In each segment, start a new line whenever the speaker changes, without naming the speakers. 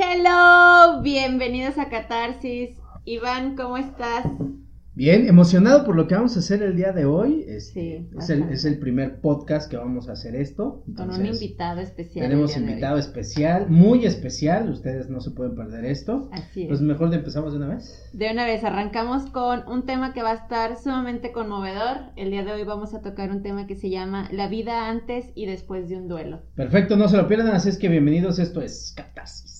Hello, bienvenidos a Catarsis. Iván, ¿cómo estás?
Bien, emocionado por lo que vamos a hacer el día de hoy. Es,
Sí,
es, el,
bastante.
es el primer podcast que vamos a hacer esto.
Con un invitado especial.
Tenemos invitado especial, muy especial. Ustedes no se pueden perder esto.
Así es.
Pues mejor de empezamos de una vez.
De una vez arrancamos con un tema que va a estar sumamente conmovedor. El día de hoy vamos a tocar un tema que se llama La vida antes y después de un duelo.
Perfecto, no se lo pierdan. Así es que bienvenidos. Esto es Catarsis.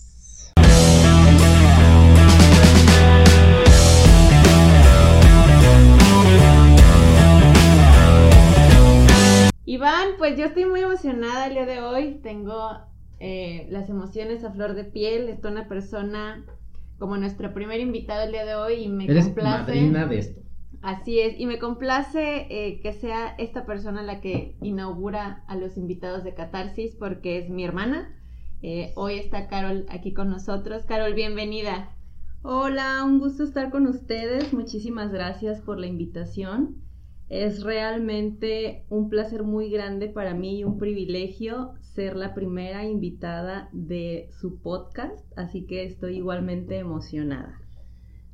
Iván, pues yo estoy muy emocionada el día de hoy. Tengo eh, las emociones a flor de piel. Está una persona como nuestra primera invitada el día de hoy y me
Eres
complace.
madrina de esto.
Así es, y me complace eh, que sea esta persona la que inaugura a los invitados de Catarsis porque es mi hermana. Eh, hoy está Carol aquí con nosotros. Carol, bienvenida.
Hola, un gusto estar con ustedes. Muchísimas gracias por la invitación. Es realmente un placer muy grande para mí y un privilegio ser la primera invitada de su podcast, así que estoy igualmente emocionada.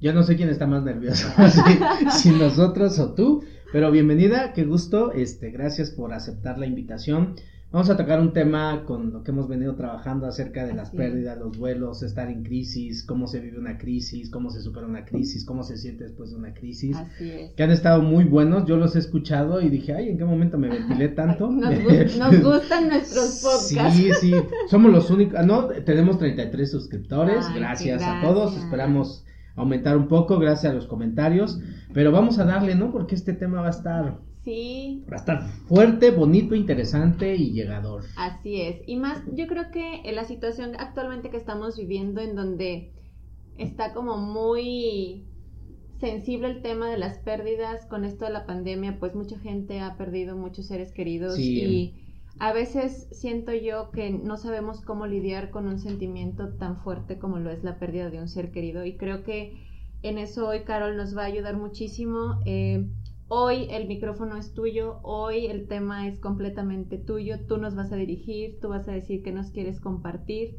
Yo no sé quién está más nervioso, si, si nosotros o tú, pero bienvenida, qué gusto, este, gracias por aceptar la invitación. Vamos a tocar un tema con lo que hemos venido trabajando acerca de las
Así
pérdidas, los duelos, estar en crisis, cómo se vive una crisis, cómo se supera una crisis, cómo se siente después de una crisis.
Así es.
Que han estado muy buenos, yo los he escuchado y dije, ay, ¿en qué momento me ventilé tanto?
Nos, nos gustan nuestros podcasts.
Sí, sí, somos los únicos, ah, no, tenemos 33 suscriptores,
Ay, qué
gracias, a todos,
gracias.
esperamos aumentar un poco, gracias a los comentarios, pero vamos a darle, ¿no? Porque este tema va a estar,
Sí,
va a estar fuerte, bonito, interesante y llegador.
Así es. Y más, yo creo que en la situación actualmente que estamos viviendo, en donde está como muy sensible el tema de las pérdidas con esto de la pandemia, pues mucha gente ha perdido muchos seres queridos
Sí.
y a veces siento yo que no sabemos cómo lidiar con un sentimiento tan fuerte como lo es la pérdida de un ser querido y creo que en eso hoy Carol nos va a ayudar muchísimo. Eh, Hoy el micrófono es tuyo, hoy el tema es completamente tuyo, tú nos vas a dirigir, tú vas a decir que nos quieres compartir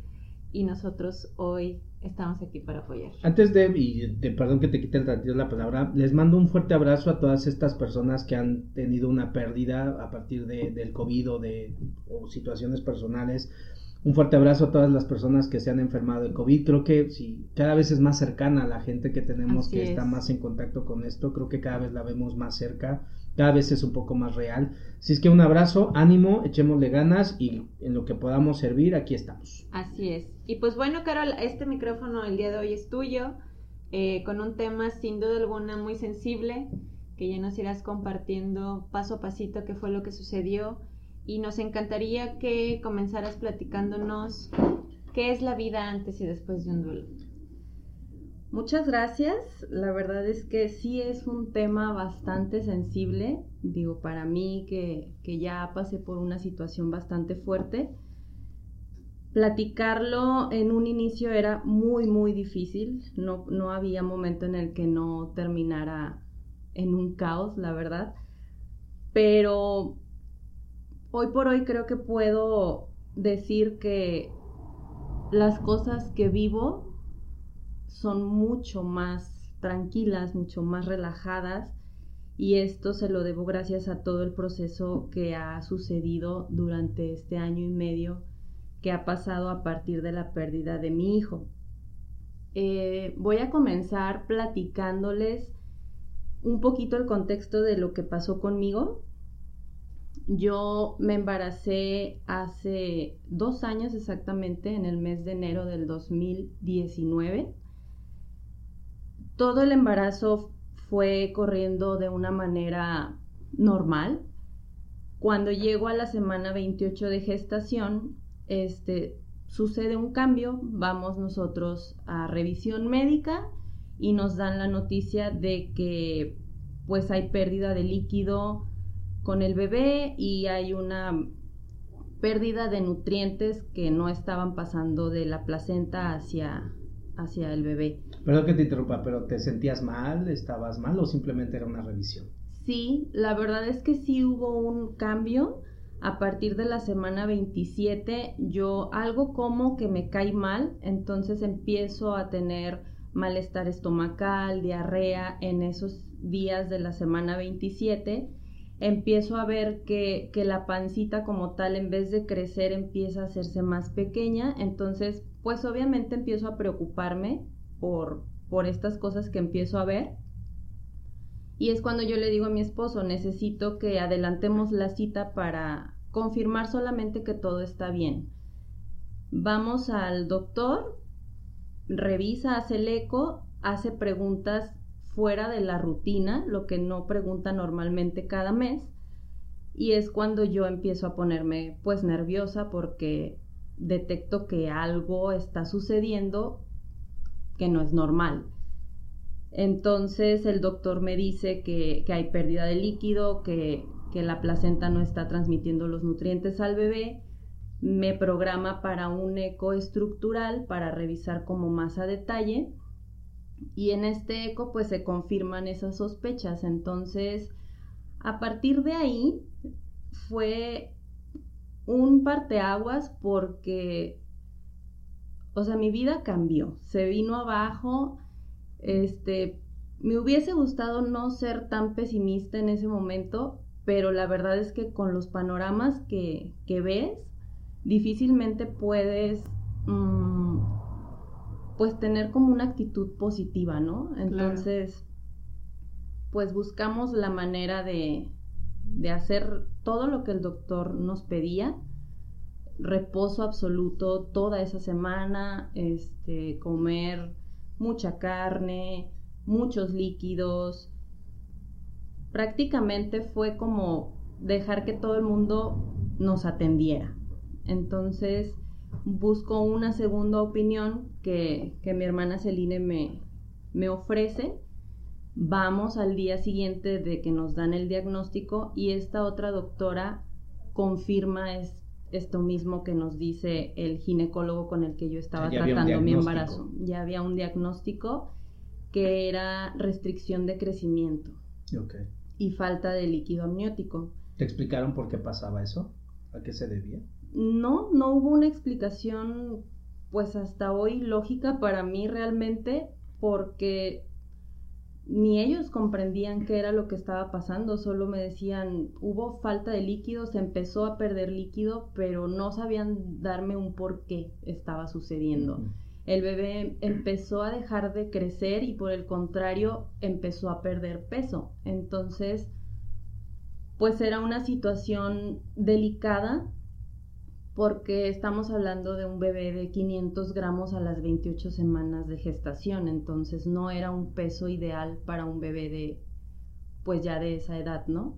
y nosotros hoy estamos aquí para apoyar.
Antes de, y te, perdón que te quite el ratito la palabra, les mando un fuerte abrazo a todas estas personas que han tenido una pérdida a partir de, del COVID o de o situaciones personales. Un fuerte abrazo a todas las personas que se han enfermado de COVID. Creo que sí, cada vez es más cercana a la gente que tenemos
Así
que está
es.
más en contacto con esto. Creo que cada vez la vemos más cerca, cada vez es un poco más real. Así es que un abrazo, ánimo, echémosle ganas y en lo que podamos servir, aquí estamos.
Así es. Y pues bueno, Carol, este micrófono el día de hoy es tuyo, eh, con un tema sin duda alguna muy sensible, que ya nos irás compartiendo paso a pasito qué fue lo que sucedió. Y nos encantaría que comenzaras platicándonos qué es la vida antes y después de un duelo.
Muchas gracias. La verdad es que sí es un tema bastante sensible. Digo, para mí que, que ya pasé por una situación bastante fuerte. Platicarlo en un inicio era muy, muy difícil. No, no había momento en el que no terminara en un caos, la verdad. Pero hoy por hoy creo que puedo decir que las cosas que vivo son mucho más tranquilas, mucho más relajadas y esto se lo debo gracias a todo el proceso que ha sucedido durante este año y medio que ha pasado a partir de la pérdida de mi hijo. Eh, voy a comenzar platicándoles un poquito el contexto de lo que pasó conmigo. Yo me embaracé hace dos años exactamente, en el mes de enero del 2019 todo el embarazo fue corriendo de una manera normal. Cuando llego a la semana 28 de gestación, este, sucede un cambio, vamos nosotros a revisión médica y nos dan la noticia de que pues hay pérdida de líquido con el bebé y hay una pérdida de nutrientes que no estaban pasando de la placenta hacia, hacia el bebé.
Perdón que te interrumpa, pero ¿te sentías mal? ¿Estabas mal o simplemente era una revisión?
Sí, la verdad es que sí hubo un cambio A partir de la semana 27 yo algo como que me cae mal, entonces empiezo a tener malestar estomacal, diarrea en esos días de la semana 27 empiezo a ver que, que, la pancita como tal, en vez de crecer, empieza a hacerse más pequeña. Entonces, pues obviamente empiezo a preocuparme por, por estas cosas que empiezo a ver. Y es cuando yo le digo a mi esposo, necesito que adelantemos la cita para confirmar solamente que todo está bien. Vamos al doctor, revisa, hace el eco, hace preguntas fuera de la rutina, lo que no pregunta normalmente cada mes. Y es cuando yo empiezo a ponerme pues nerviosa porque detecto que algo está sucediendo que no es normal. Entonces el doctor me dice que, hay pérdida de líquido, que, que la placenta no está transmitiendo los nutrientes al bebé, me programa para un eco estructural para revisar como más a detalle y en este eco pues se confirman esas sospechas. Entonces, a partir de ahí fue un parteaguas porque, o sea, mi vida cambió, se vino abajo, este, me hubiese gustado no ser tan pesimista en ese momento, pero la verdad es que con los panoramas que, que ves, difícilmente puedes mm, pues tener como una actitud positiva, ¿no? Entonces, pues buscamos la manera de, de hacer todo lo que el doctor nos pedía, reposo absoluto toda esa semana, este, comer mucha carne, muchos líquidos. Prácticamente fue como dejar que todo el mundo nos atendiera. Entonces, busco una segunda opinión que, mi hermana Celine me, me ofrece. Vamos al día siguiente de que nos dan el diagnóstico y esta otra doctora confirma es, esto mismo que nos dice el ginecólogo con el que yo estaba tratando mi embarazo. Ya había un diagnóstico que era restricción de crecimiento y falta de líquido amniótico.
¿Te explicaron por qué pasaba eso? ¿A qué se debía?
no, no hubo una explicación pues hasta hoy lógica para mí realmente porque ni ellos comprendían qué era lo que estaba pasando, solo me decían, hubo falta de líquido, se empezó a perder líquido, pero no sabían darme un por qué estaba sucediendo. El bebé empezó a dejar de crecer y por el contrario empezó a perder peso. Entonces, pues era una situación delicada porque estamos hablando de un bebé de 500 gramos a las 28 semanas de gestación, entonces no era un peso ideal para un bebé de, pues ya de esa edad, ¿no?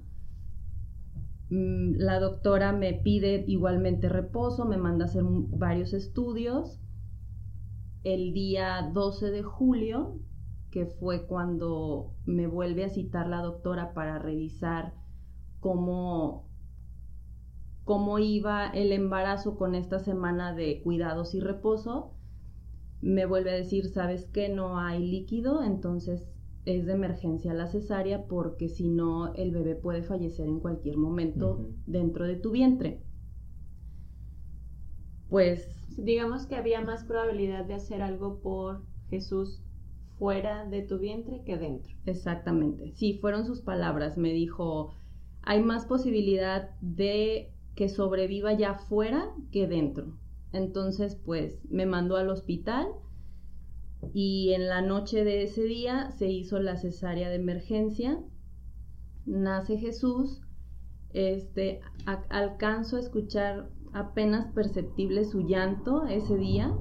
Mm, la doctora me pide igualmente reposo, me manda a hacer varios estudios. El día 12 de julio, que fue cuando me vuelve a citar la doctora para revisar cómo cómo iba el embarazo con esta semana de cuidados y reposo, me vuelve a decir, sabes que no hay líquido, entonces es de emergencia la cesárea porque si no el bebé puede fallecer en cualquier momento dentro de tu vientre. Pues
digamos que había más probabilidad de hacer algo por Jesús fuera de tu vientre que dentro.
Exactamente. Sí, fueron sus palabras. Me dijo, hay más posibilidad de que sobreviva ya fuera que dentro. Entonces, pues me mandó al hospital y en la noche de ese día se hizo la cesárea de emergencia. Nace Jesús. Este, alcanzo a escuchar apenas perceptible su llanto ese día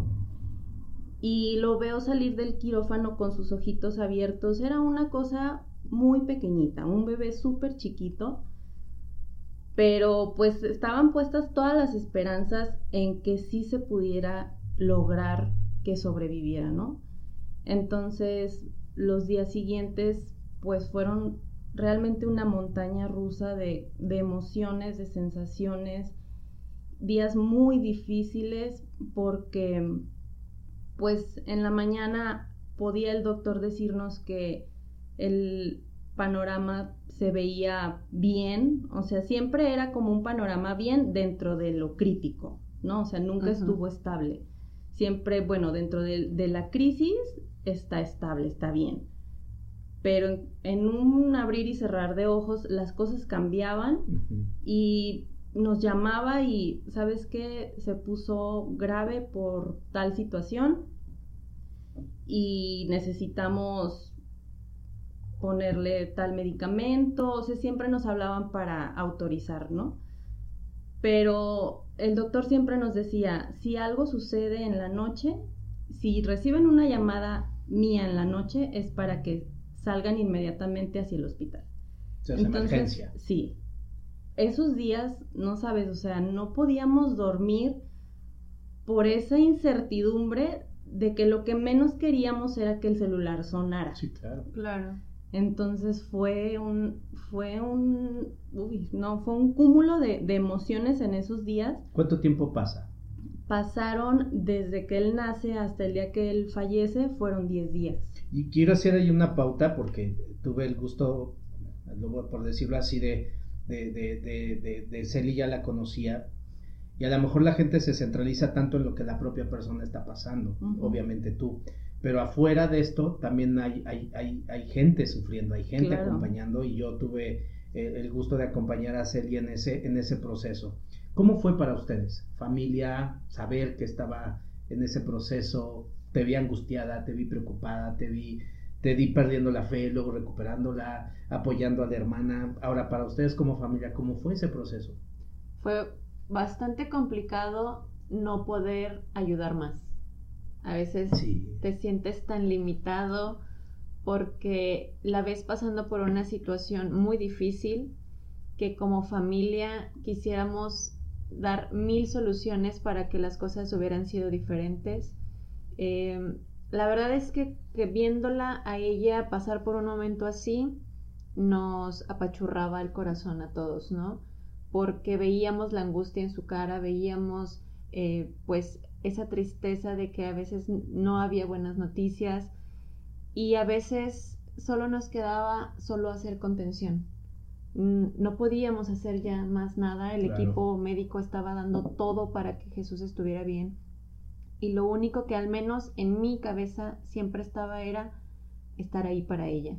y lo veo salir del quirófano con sus ojitos abiertos. Era una cosa muy pequeñita, un bebé súper chiquito pero pues estaban puestas todas las esperanzas en que sí se pudiera lograr que sobreviviera, ¿no? Entonces, los días siguientes, pues fueron realmente una montaña rusa de, de emociones, de sensaciones, días muy difíciles porque, pues en la mañana podía el doctor decirnos que el panorama se veía bien, o sea, siempre era como un panorama bien dentro de lo crítico, ¿no? O sea, nunca estuvo estable. Siempre, bueno, dentro de, la crisis está estable, está bien. Pero en, un abrir y cerrar de ojos las cosas cambiaban y nos llamaba y, ¿sabes qué? Se puso grave por tal situación y necesitamos ponerle tal medicamento, o sea, siempre nos hablaban para autorizar, ¿no? Pero el doctor siempre nos decía, si algo sucede en la noche, si reciben una llamada mía en la noche, es para que salgan inmediatamente hacia el hospital.
O sea, emergencia.
Sí. Esos días, no sabes, o sea, no podíamos dormir por esa incertidumbre de que lo que menos queríamos era que el celular sonara.
Sí, claro.
Claro.
Entonces fue un, fue un, uy, no, fue un cúmulo de, emociones en esos días.
¿Cuánto tiempo pasa?
Pasaron desde que él nace hasta el día que él fallece, fueron 10 días.
Y quiero hacer ahí una pauta porque tuve el gusto, por decirlo así, de, de, de, de, Celi ya la conocía. Y a lo mejor la gente se centraliza tanto en lo que la propia persona está pasando, obviamente tú pero afuera de esto también hay, hay, hay, hay gente sufriendo, hay gente acompañando y yo tuve eh, el gusto de acompañar a Celia en ese, en ese proceso. ¿Cómo fue para ustedes? Familia, saber que estaba en ese proceso, te vi angustiada, te vi preocupada, te vi, te vi perdiendo la fe, luego recuperándola, apoyando a la hermana. Ahora, para ustedes como familia, ¿cómo fue ese proceso?
Fue bastante complicado no poder ayudar más a veces te sientes tan limitado porque la ves pasando por una situación muy difícil que como familia quisiéramos dar mil soluciones para que las cosas hubieran sido diferentes. Em, la verdad es que, que, viéndola a ella pasar por un momento así, nos apachurraba el corazón a todos, ¿no? Porque veíamos la angustia en su cara, veíamos eh, pues esa tristeza de que a veces no había buenas noticias y a veces solo nos quedaba solo hacer contención. No podíamos hacer ya más nada, el equipo médico estaba dando todo para que Jesús estuviera bien y lo único que al menos en mi cabeza siempre estaba era estar ahí para ella,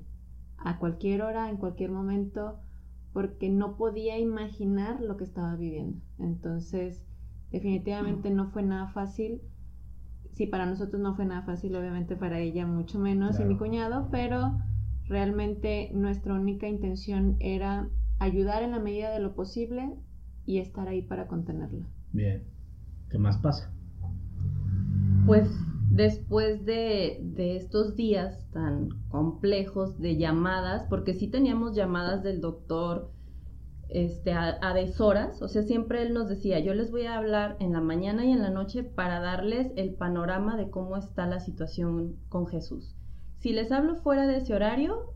a cualquier hora, en cualquier momento, porque no podía imaginar lo que estaba viviendo. Entonces, Definitivamente no fue nada fácil. Sí, para nosotros no fue nada fácil, obviamente para ella mucho menos y mi cuñado, pero realmente nuestra única intención era ayudar en la medida de lo posible y estar ahí para contenerla.
Bien. ¿Qué más pasa?
Pues después de, de, estos días tan complejos de llamadas, porque sí teníamos llamadas del doctor este, a, a, deshoras, o sea, siempre él nos decía, yo les voy a hablar en la mañana y en la noche para darles el panorama de cómo está la situación con Jesús. Si les hablo fuera de ese horario,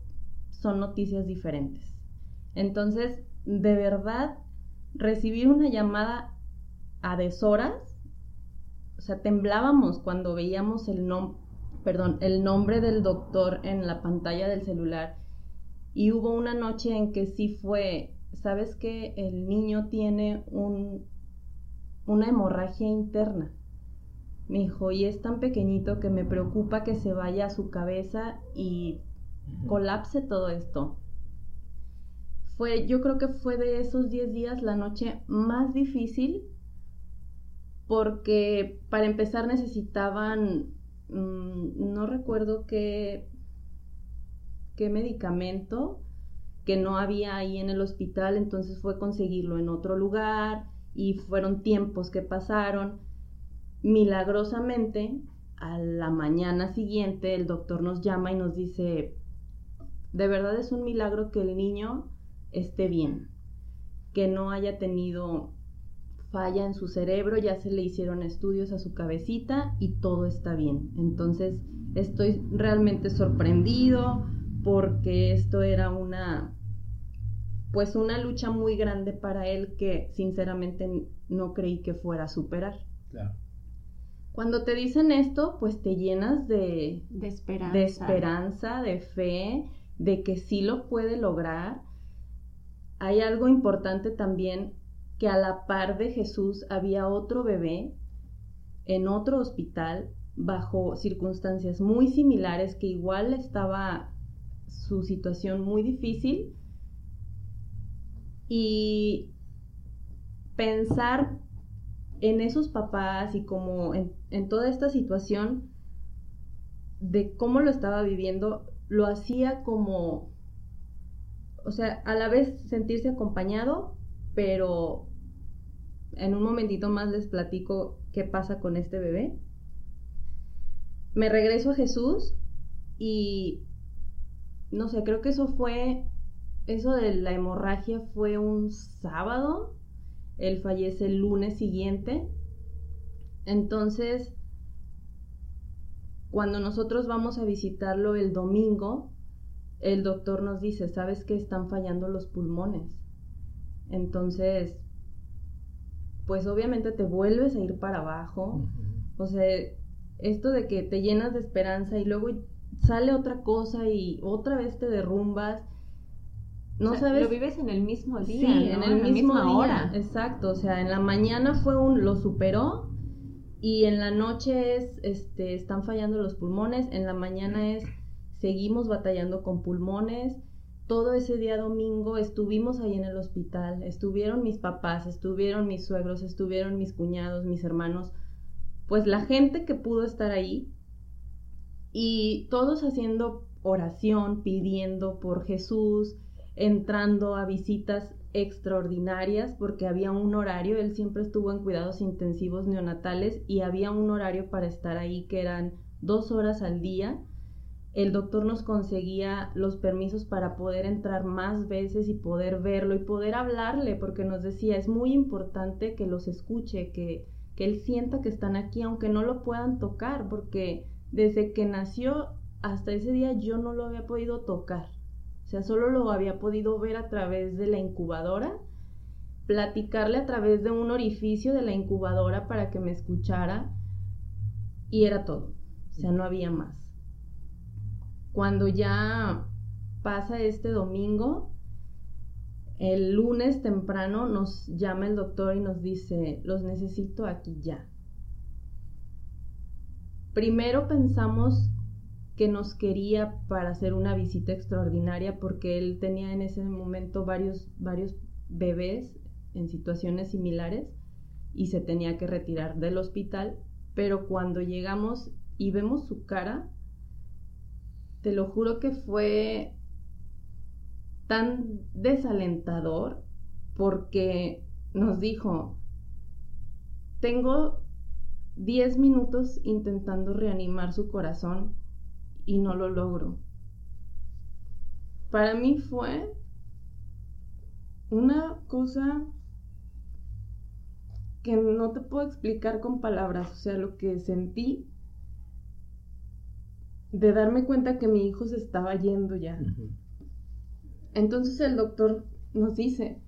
son noticias diferentes. Entonces, de verdad, recibir una llamada a deshoras, o sea, temblábamos cuando veíamos el, perdón, el nombre del doctor en la pantalla del celular. Y hubo una noche en que sí fue sabes que el niño tiene un, una hemorragia interna. Me dijo, y es tan pequeñito que me preocupa que se vaya a su cabeza y colapse todo esto. Fue, yo creo que fue de esos 10 días la noche más difícil porque para empezar necesitaban, mm, no recuerdo qué, qué medicamento, que no había ahí en el hospital, entonces fue conseguirlo en otro lugar y fueron tiempos que pasaron. Milagrosamente, a la mañana siguiente el doctor nos llama y nos dice, de verdad es un milagro que el niño esté bien, que no haya tenido falla en su cerebro, ya se le hicieron estudios a su cabecita y todo está bien. Entonces estoy realmente sorprendido, porque esto era una pues una lucha muy grande para él que sinceramente no creí que fuera a superar.
Claro.
Cuando te dicen esto, pues te llenas de,
de esperanza.
de esperanza, de fe, de que sí lo puede lograr. hay algo importante también que a la par de Jesús había otro bebé en otro hospital bajo circunstancias muy similares que igual estaba su situación muy difícil y pensar en esos papás y como en, toda esta situación de cómo lo estaba viviendo, lo hacía como, o sea, a la vez sentirse acompañado, pero en un momentito más les platico qué pasa con este bebé. Me regreso a Jesús y no sé, creo que eso fue, eso de la hemorragia fue un sábado, él fallece el lunes siguiente, entonces cuando nosotros vamos a visitarlo el domingo, el doctor nos dice, ¿sabes que están fallando los pulmones? Entonces, pues obviamente te vuelves a ir para abajo. O sea, esto de que te llenas de esperanza y luego sale otra cosa y otra vez te derrumbas.
No sabes. Lo vives en el mismo día.
Sí, en el mismo día. Hora. Exacto. O sea, en la mañana fue un lo superó y en la noche es este están fallando los pulmones, en la mañana es seguimos batallando con pulmones todo ese día domingo estuvimos ahí en el hospital, estuvieron mis papás, estuvieron mis suegros, estuvieron mis cuñados, mis hermanos, pues la gente que pudo estar ahí y todos haciendo oración, pidiendo por Jesús, entrando a visitas extraordinarias porque había un horario, él siempre estuvo en cuidados intensivos neonatales y había un horario para estar ahí que eran dos horas al día. El doctor nos conseguía los permisos para poder entrar más veces y poder verlo y poder hablarle, porque nos decía, es muy importante que los escuche, que, que él sienta que están aquí, aunque no lo puedan tocar, porque desde que nació hasta ese día yo no lo había podido tocar. O sea, solo lo había podido ver a través de la incubadora, platicarle a través de un orificio de la incubadora para que me escuchara y era todo. O sea, no había más. Cuando ya pasa este domingo, el lunes temprano nos llama el doctor y nos dice, los necesito aquí ya. Primero pensamos que nos quería para hacer una visita extraordinaria porque él tenía en ese momento varios, varios bebés en situaciones similares y se tenía que retirar del hospital, pero cuando llegamos y vemos su cara, te lo juro que fue tan desalentador porque nos dijo, tengo 10 minutos intentando reanimar su corazón y no lo logro. Para mí fue una cosa que no te puedo explicar con palabras, o sea, lo que sentí de darme cuenta que mi hijo se estaba yendo ya. Entonces el doctor nos dice,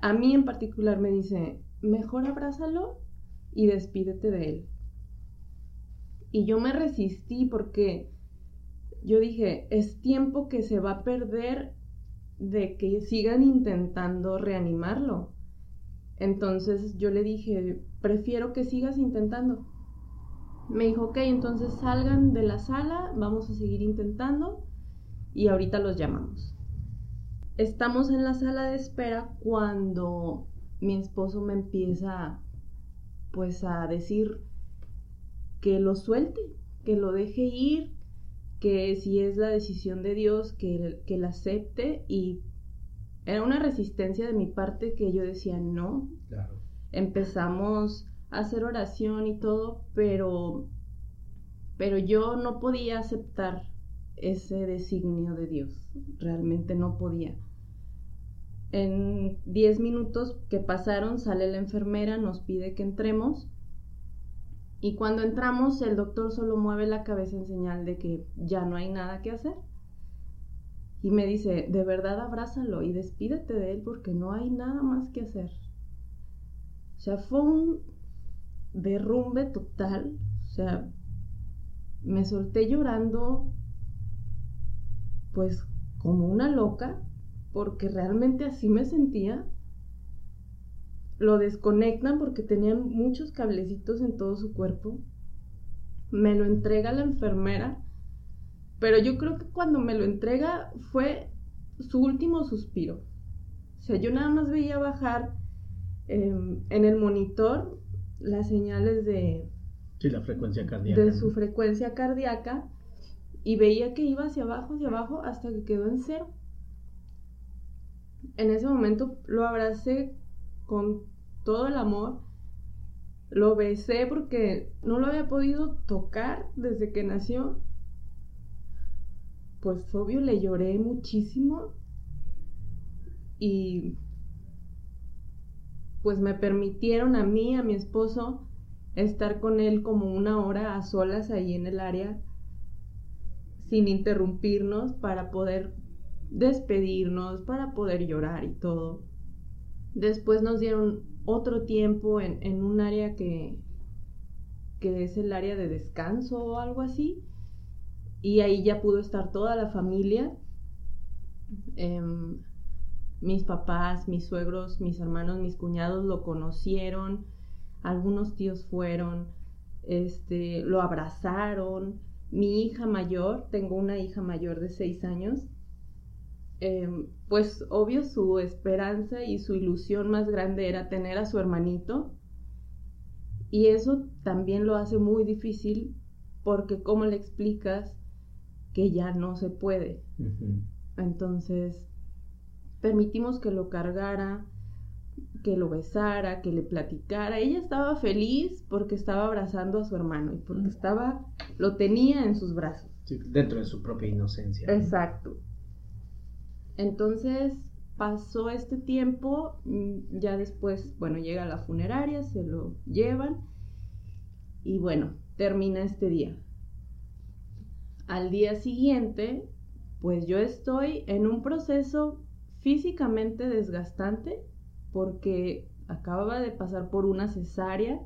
a mí en particular me dice, mejor abrázalo y despídete de él. Y yo me resistí porque yo dije, es tiempo que se va a perder de que sigan intentando reanimarlo. Entonces yo le dije, prefiero que sigas intentando me dijo, ok, entonces salgan de la sala, vamos a seguir intentando y ahorita los llamamos. Estamos en la sala de espera cuando mi esposo me empieza pues a decir que lo suelte, que lo deje ir, que si es la decisión de Dios, que, que la acepte y era una resistencia de mi parte que yo decía no. Empezamos hacer oración y todo, pero, pero yo no podía aceptar ese designio de Dios, realmente no podía. En 10 minutos que pasaron sale la enfermera, nos pide que entremos y cuando entramos el doctor solo mueve la cabeza en señal de que ya no hay nada que hacer. Y me dice, de verdad abrázalo y despídete de él porque no hay nada más que hacer. O sea, fue un, derrumbe total, o sea, me solté llorando pues como una loca porque realmente así me sentía. Lo desconectan porque tenían muchos cablecitos en todo su cuerpo. Me lo entrega la enfermera, pero yo creo que cuando me lo entrega fue su último suspiro. O sea, yo nada más veía bajar em, en el monitor las señales de,
sí, la frecuencia cardíaca,
de su frecuencia cardíaca y veía que iba hacia abajo, hacia abajo, hasta que quedó en cero. En ese momento lo abracé con todo el amor, lo besé porque no lo había podido tocar desde que nació. Pues obvio le lloré muchísimo y pues me permitieron a mí, a mi esposo, estar con él como una hora a solas ahí en el área sin interrumpirnos para poder despedirnos, para poder llorar y todo. Después nos dieron otro tiempo en, un área que, que es el área de descanso o algo así. Y ahí ya pudo estar toda la familia. Em, mis papás, mis suegros, mis hermanos, mis cuñados lo conocieron, algunos tíos fueron, este, lo abrazaron. Mi hija mayor, tengo una hija mayor de seis años, em, pues obvio su esperanza y su ilusión más grande era tener a su hermanito. Y eso también lo hace muy difícil porque ¿cómo le explicas que ya no se puede? Entonces, permitimos que lo cargara, que lo besara, que le platicara. Ella estaba feliz porque estaba abrazando a su hermano y porque estaba, lo tenía en sus brazos.
dentro de su propia inocencia.
Exacto. Entonces pasó este tiempo, mm, ya después, bueno, llega la funeraria, se lo llevan y bueno, termina este día. Al día siguiente, pues yo estoy en un proceso físicamente desgastante porque acababa de pasar por una cesárea,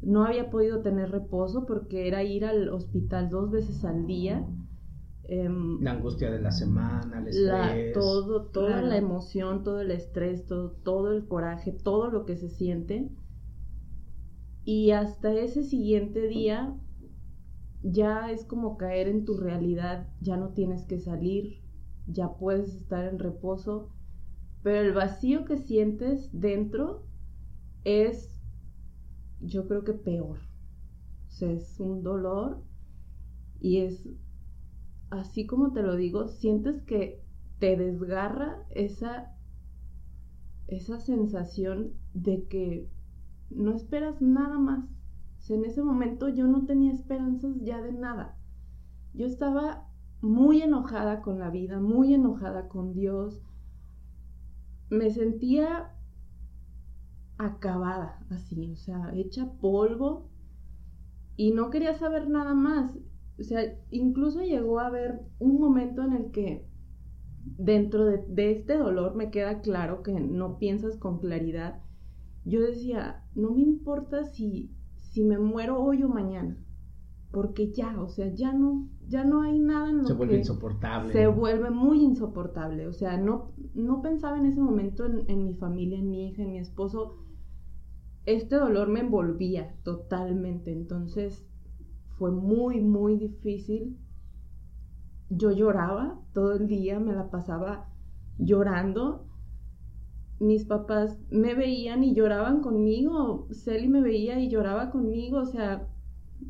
no había podido tener reposo porque era ir al hospital dos veces al día.
Em, la angustia de la semana, el estrés.
todo, toda la emoción, todo el estrés, todo, todo el coraje, todo lo que se siente. Y hasta ese siguiente día ya es como caer en tu realidad, ya no tienes que salir, ya puedes estar en reposo, pero el vacío que sientes dentro es, yo creo que peor. O sea, es un dolor y es, así como te lo digo, sientes que te desgarra esa, esa sensación de que no esperas nada más. En ese momento yo no tenía esperanzas ya de nada. Yo estaba muy enojada con la vida, muy enojada con Dios. Me sentía acabada, así, o sea, hecha polvo y no quería saber nada más. O sea, incluso llegó a haber un momento en el que dentro de, de, este dolor me queda claro que no piensas con claridad. Yo decía, no me importa si, si me muero hoy o mañana porque ya, o sea, ya no, ya no hay nada en lo
se vuelve insoportable.
Se vuelve muy insoportable, o sea, no, no pensaba en ese momento en, mi familia, en mi hija, en mi esposo. Este dolor me envolvía totalmente, entonces fue muy, muy difícil. Yo lloraba todo el día, me la pasaba llorando. Mis papás me veían y lloraban conmigo, Celi me veía y lloraba conmigo, o sea,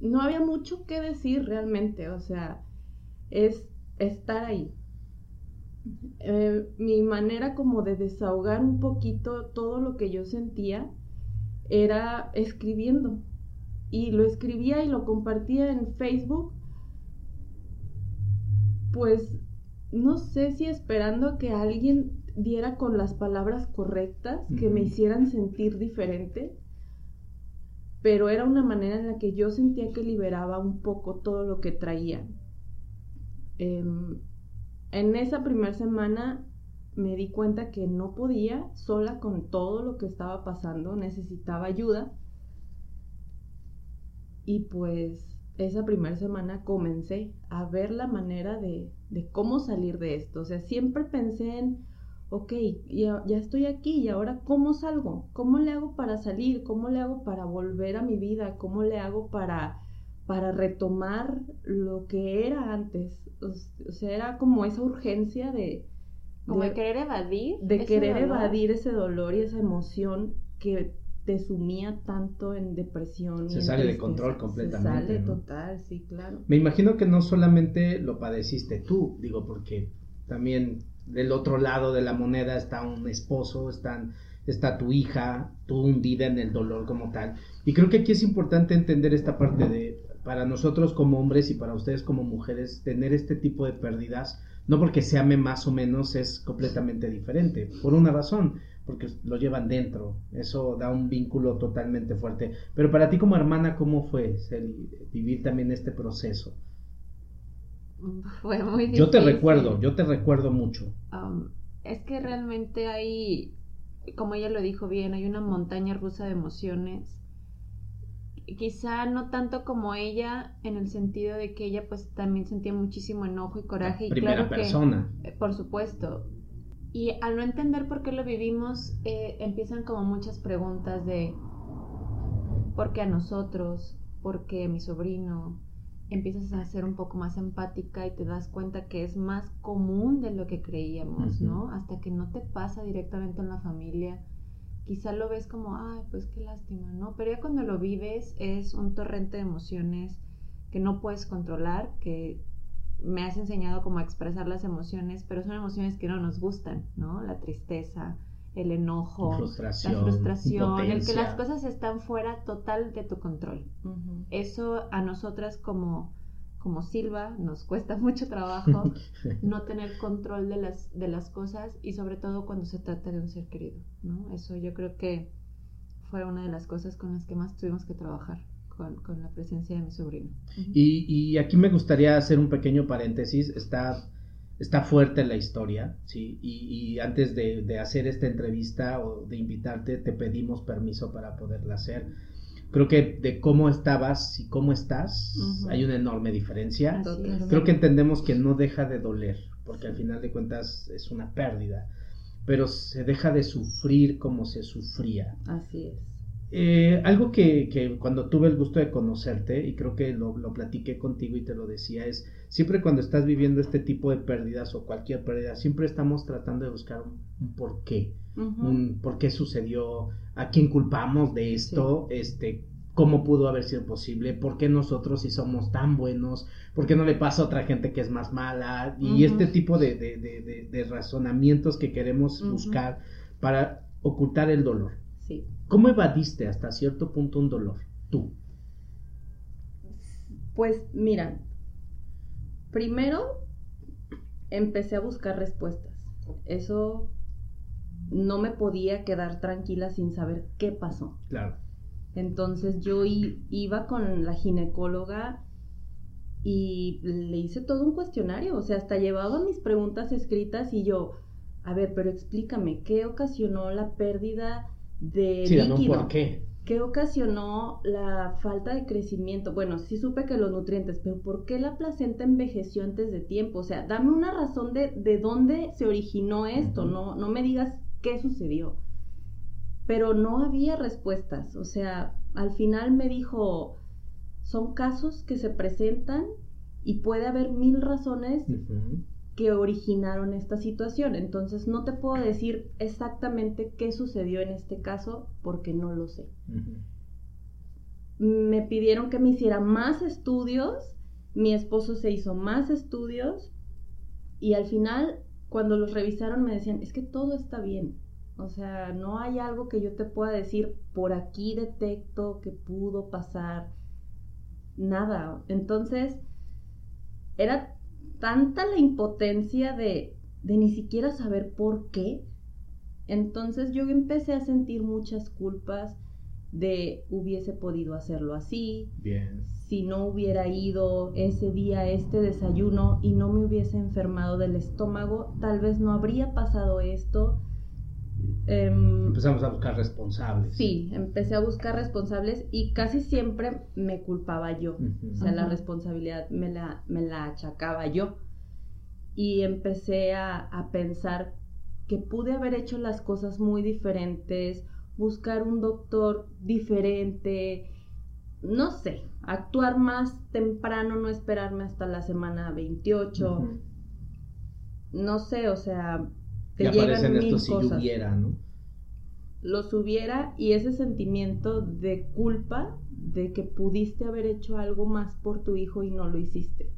no había mucho que decir realmente, o sea, es estar ahí. Eh, mi manera como de desahogar un poquito todo lo que yo sentía era escribiendo. Y lo escribía y lo compartía en Facebook. Pues no sé si esperando que alguien diera con las palabras correctas, que me hicieran sentir diferente pero era una manera en la que yo sentía que liberaba un poco todo lo que traía. Em, en esa primera semana me di cuenta que no podía sola con todo lo que estaba pasando, necesitaba ayuda. Y pues esa primera semana comencé a ver la manera de, de cómo salir de esto. O sea, siempre pensé en ok, ya, ya estoy aquí y ahora ¿cómo salgo? ¿Cómo le hago para salir? ¿Cómo le hago para volver a mi vida? ¿Cómo le hago para, para retomar lo que era antes? O sea, era como esa urgencia de...
Como de, querer evadir.
De querer evadir ese dolor y esa emoción que te sumía tanto en depresión.
Se sale de control completamente.
Se sale total, sí, claro.
Me imagino que no solamente lo padeciste tú, digo, porque también del otro lado de la moneda está un esposo, están, está tu hija, tú hundida en el dolor como tal. Y creo que aquí es importante entender esta parte de, para nosotros como hombres y para ustedes como mujeres, tener este tipo de pérdidas, no porque se ame más o menos, es completamente diferente, por una razón, porque lo llevan dentro, eso da un vínculo totalmente fuerte. Pero para ti como hermana, ¿cómo fue vivir también este proceso?
fue muy difícil.
Yo te recuerdo, yo te recuerdo mucho.
Um, es que realmente hay, como ella lo dijo bien, hay una montaña rusa de emociones. Quizá no tanto como ella, en el sentido de que ella pues también sentía muchísimo enojo y coraje.
primera
y
claro persona.
Que, eh, por supuesto. Y al no entender por qué lo vivimos, eh, empiezan como muchas preguntas de ¿por qué a nosotros? ¿Por qué a mi sobrino? empiezas a ser un poco más empática y te das cuenta que es más común de lo que creíamos, ¿no? Hasta que no te pasa directamente en la familia, quizá lo ves como, ay, pues qué lástima, ¿no? Pero ya cuando lo vives es un torrente de emociones que no puedes controlar, que me has enseñado como a expresar las emociones, pero son emociones que no nos gustan, ¿no? La tristeza, el enojo, la frustración, el que las cosas están fuera total de tu control. Eso a nosotras como, como Silva nos cuesta mucho trabajo no tener control de las, de las cosas y sobre todo cuando se trata de un ser querido, ¿no? Eso yo creo que fue una de las cosas con las que más tuvimos que trabajar. Con, con la presencia de mi sobrino.
y, y aquí me gustaría hacer un pequeño paréntesis. Está está fuerte la historia, ¿sí? Y, antes de, hacer esta entrevista o de invitarte, te pedimos permiso para poderla hacer. Creo que de cómo estabas y cómo estás hay una enorme diferencia. Creo que entendemos que no deja de doler, porque al final de cuentas es una pérdida, pero se deja de sufrir como se sufría.
Así es.
Eh, algo que, que, cuando tuve el gusto de conocerte, y creo que lo, lo, platiqué contigo y te lo decía, es siempre cuando estás viviendo este tipo de pérdidas o cualquier pérdida, siempre estamos tratando de buscar un, por qué, un por qué sucedió, a quién culpamos de esto, este, cómo pudo haber sido posible, por qué nosotros si somos tan buenos, por qué no le pasa a otra gente que es más mala, y este tipo de, de, de, de, razonamientos que queremos buscar para ocultar el dolor.
Sí.
¿Cómo evadiste hasta cierto punto un dolor? Tú.
Pues mira, primero empecé a buscar respuestas. Eso no me podía quedar tranquila sin saber qué pasó.
Claro.
Entonces yo iba con la ginecóloga y le hice todo un cuestionario, o sea, hasta llevaba mis preguntas escritas y yo, a ver, pero explícame, ¿qué ocasionó la pérdida de
sí, líquido. ¿por qué?
¿Qué ocasionó la falta de crecimiento? Bueno, sí supe que los nutrientes, pero ¿por qué la placenta envejeció antes de tiempo? O sea, dame una razón de, de dónde se originó esto, no, no me digas qué sucedió. Pero no había respuestas, o sea, al final me dijo, son casos que se presentan y puede haber mil razones que originaron esta situación. Entonces no te puedo decir exactamente qué sucedió en este caso porque no lo sé. Me pidieron que me hiciera más estudios, mi esposo se hizo más estudios y al final cuando los revisaron me decían, es que todo está bien. O sea, no hay algo que yo te pueda decir, por aquí detecto que pudo pasar. Nada. Entonces, era tanta la impotencia de, de ni siquiera saber por qué. Entonces yo empecé a sentir muchas culpas de hubiese podido hacerlo así.
Bien.
Si no hubiera ido ese día a este desayuno y no me hubiese enfermado del estómago, tal vez no habría pasado esto.
Em, Empezamos a buscar responsables.
Sí, empecé a buscar responsables y casi siempre me culpaba yo. O sea, la responsabilidad me la, me la achacaba yo. Y empecé a, a, pensar que pude haber hecho las cosas muy diferentes, buscar un doctor diferente, no sé, actuar más temprano, no esperarme hasta la semana 28. No sé, o sea,
te llegan mil esto cosas. si hubiera, ¿no?
Los hubiera y ese sentimiento de culpa de que pudiste haber hecho algo más por tu hijo y no lo hiciste.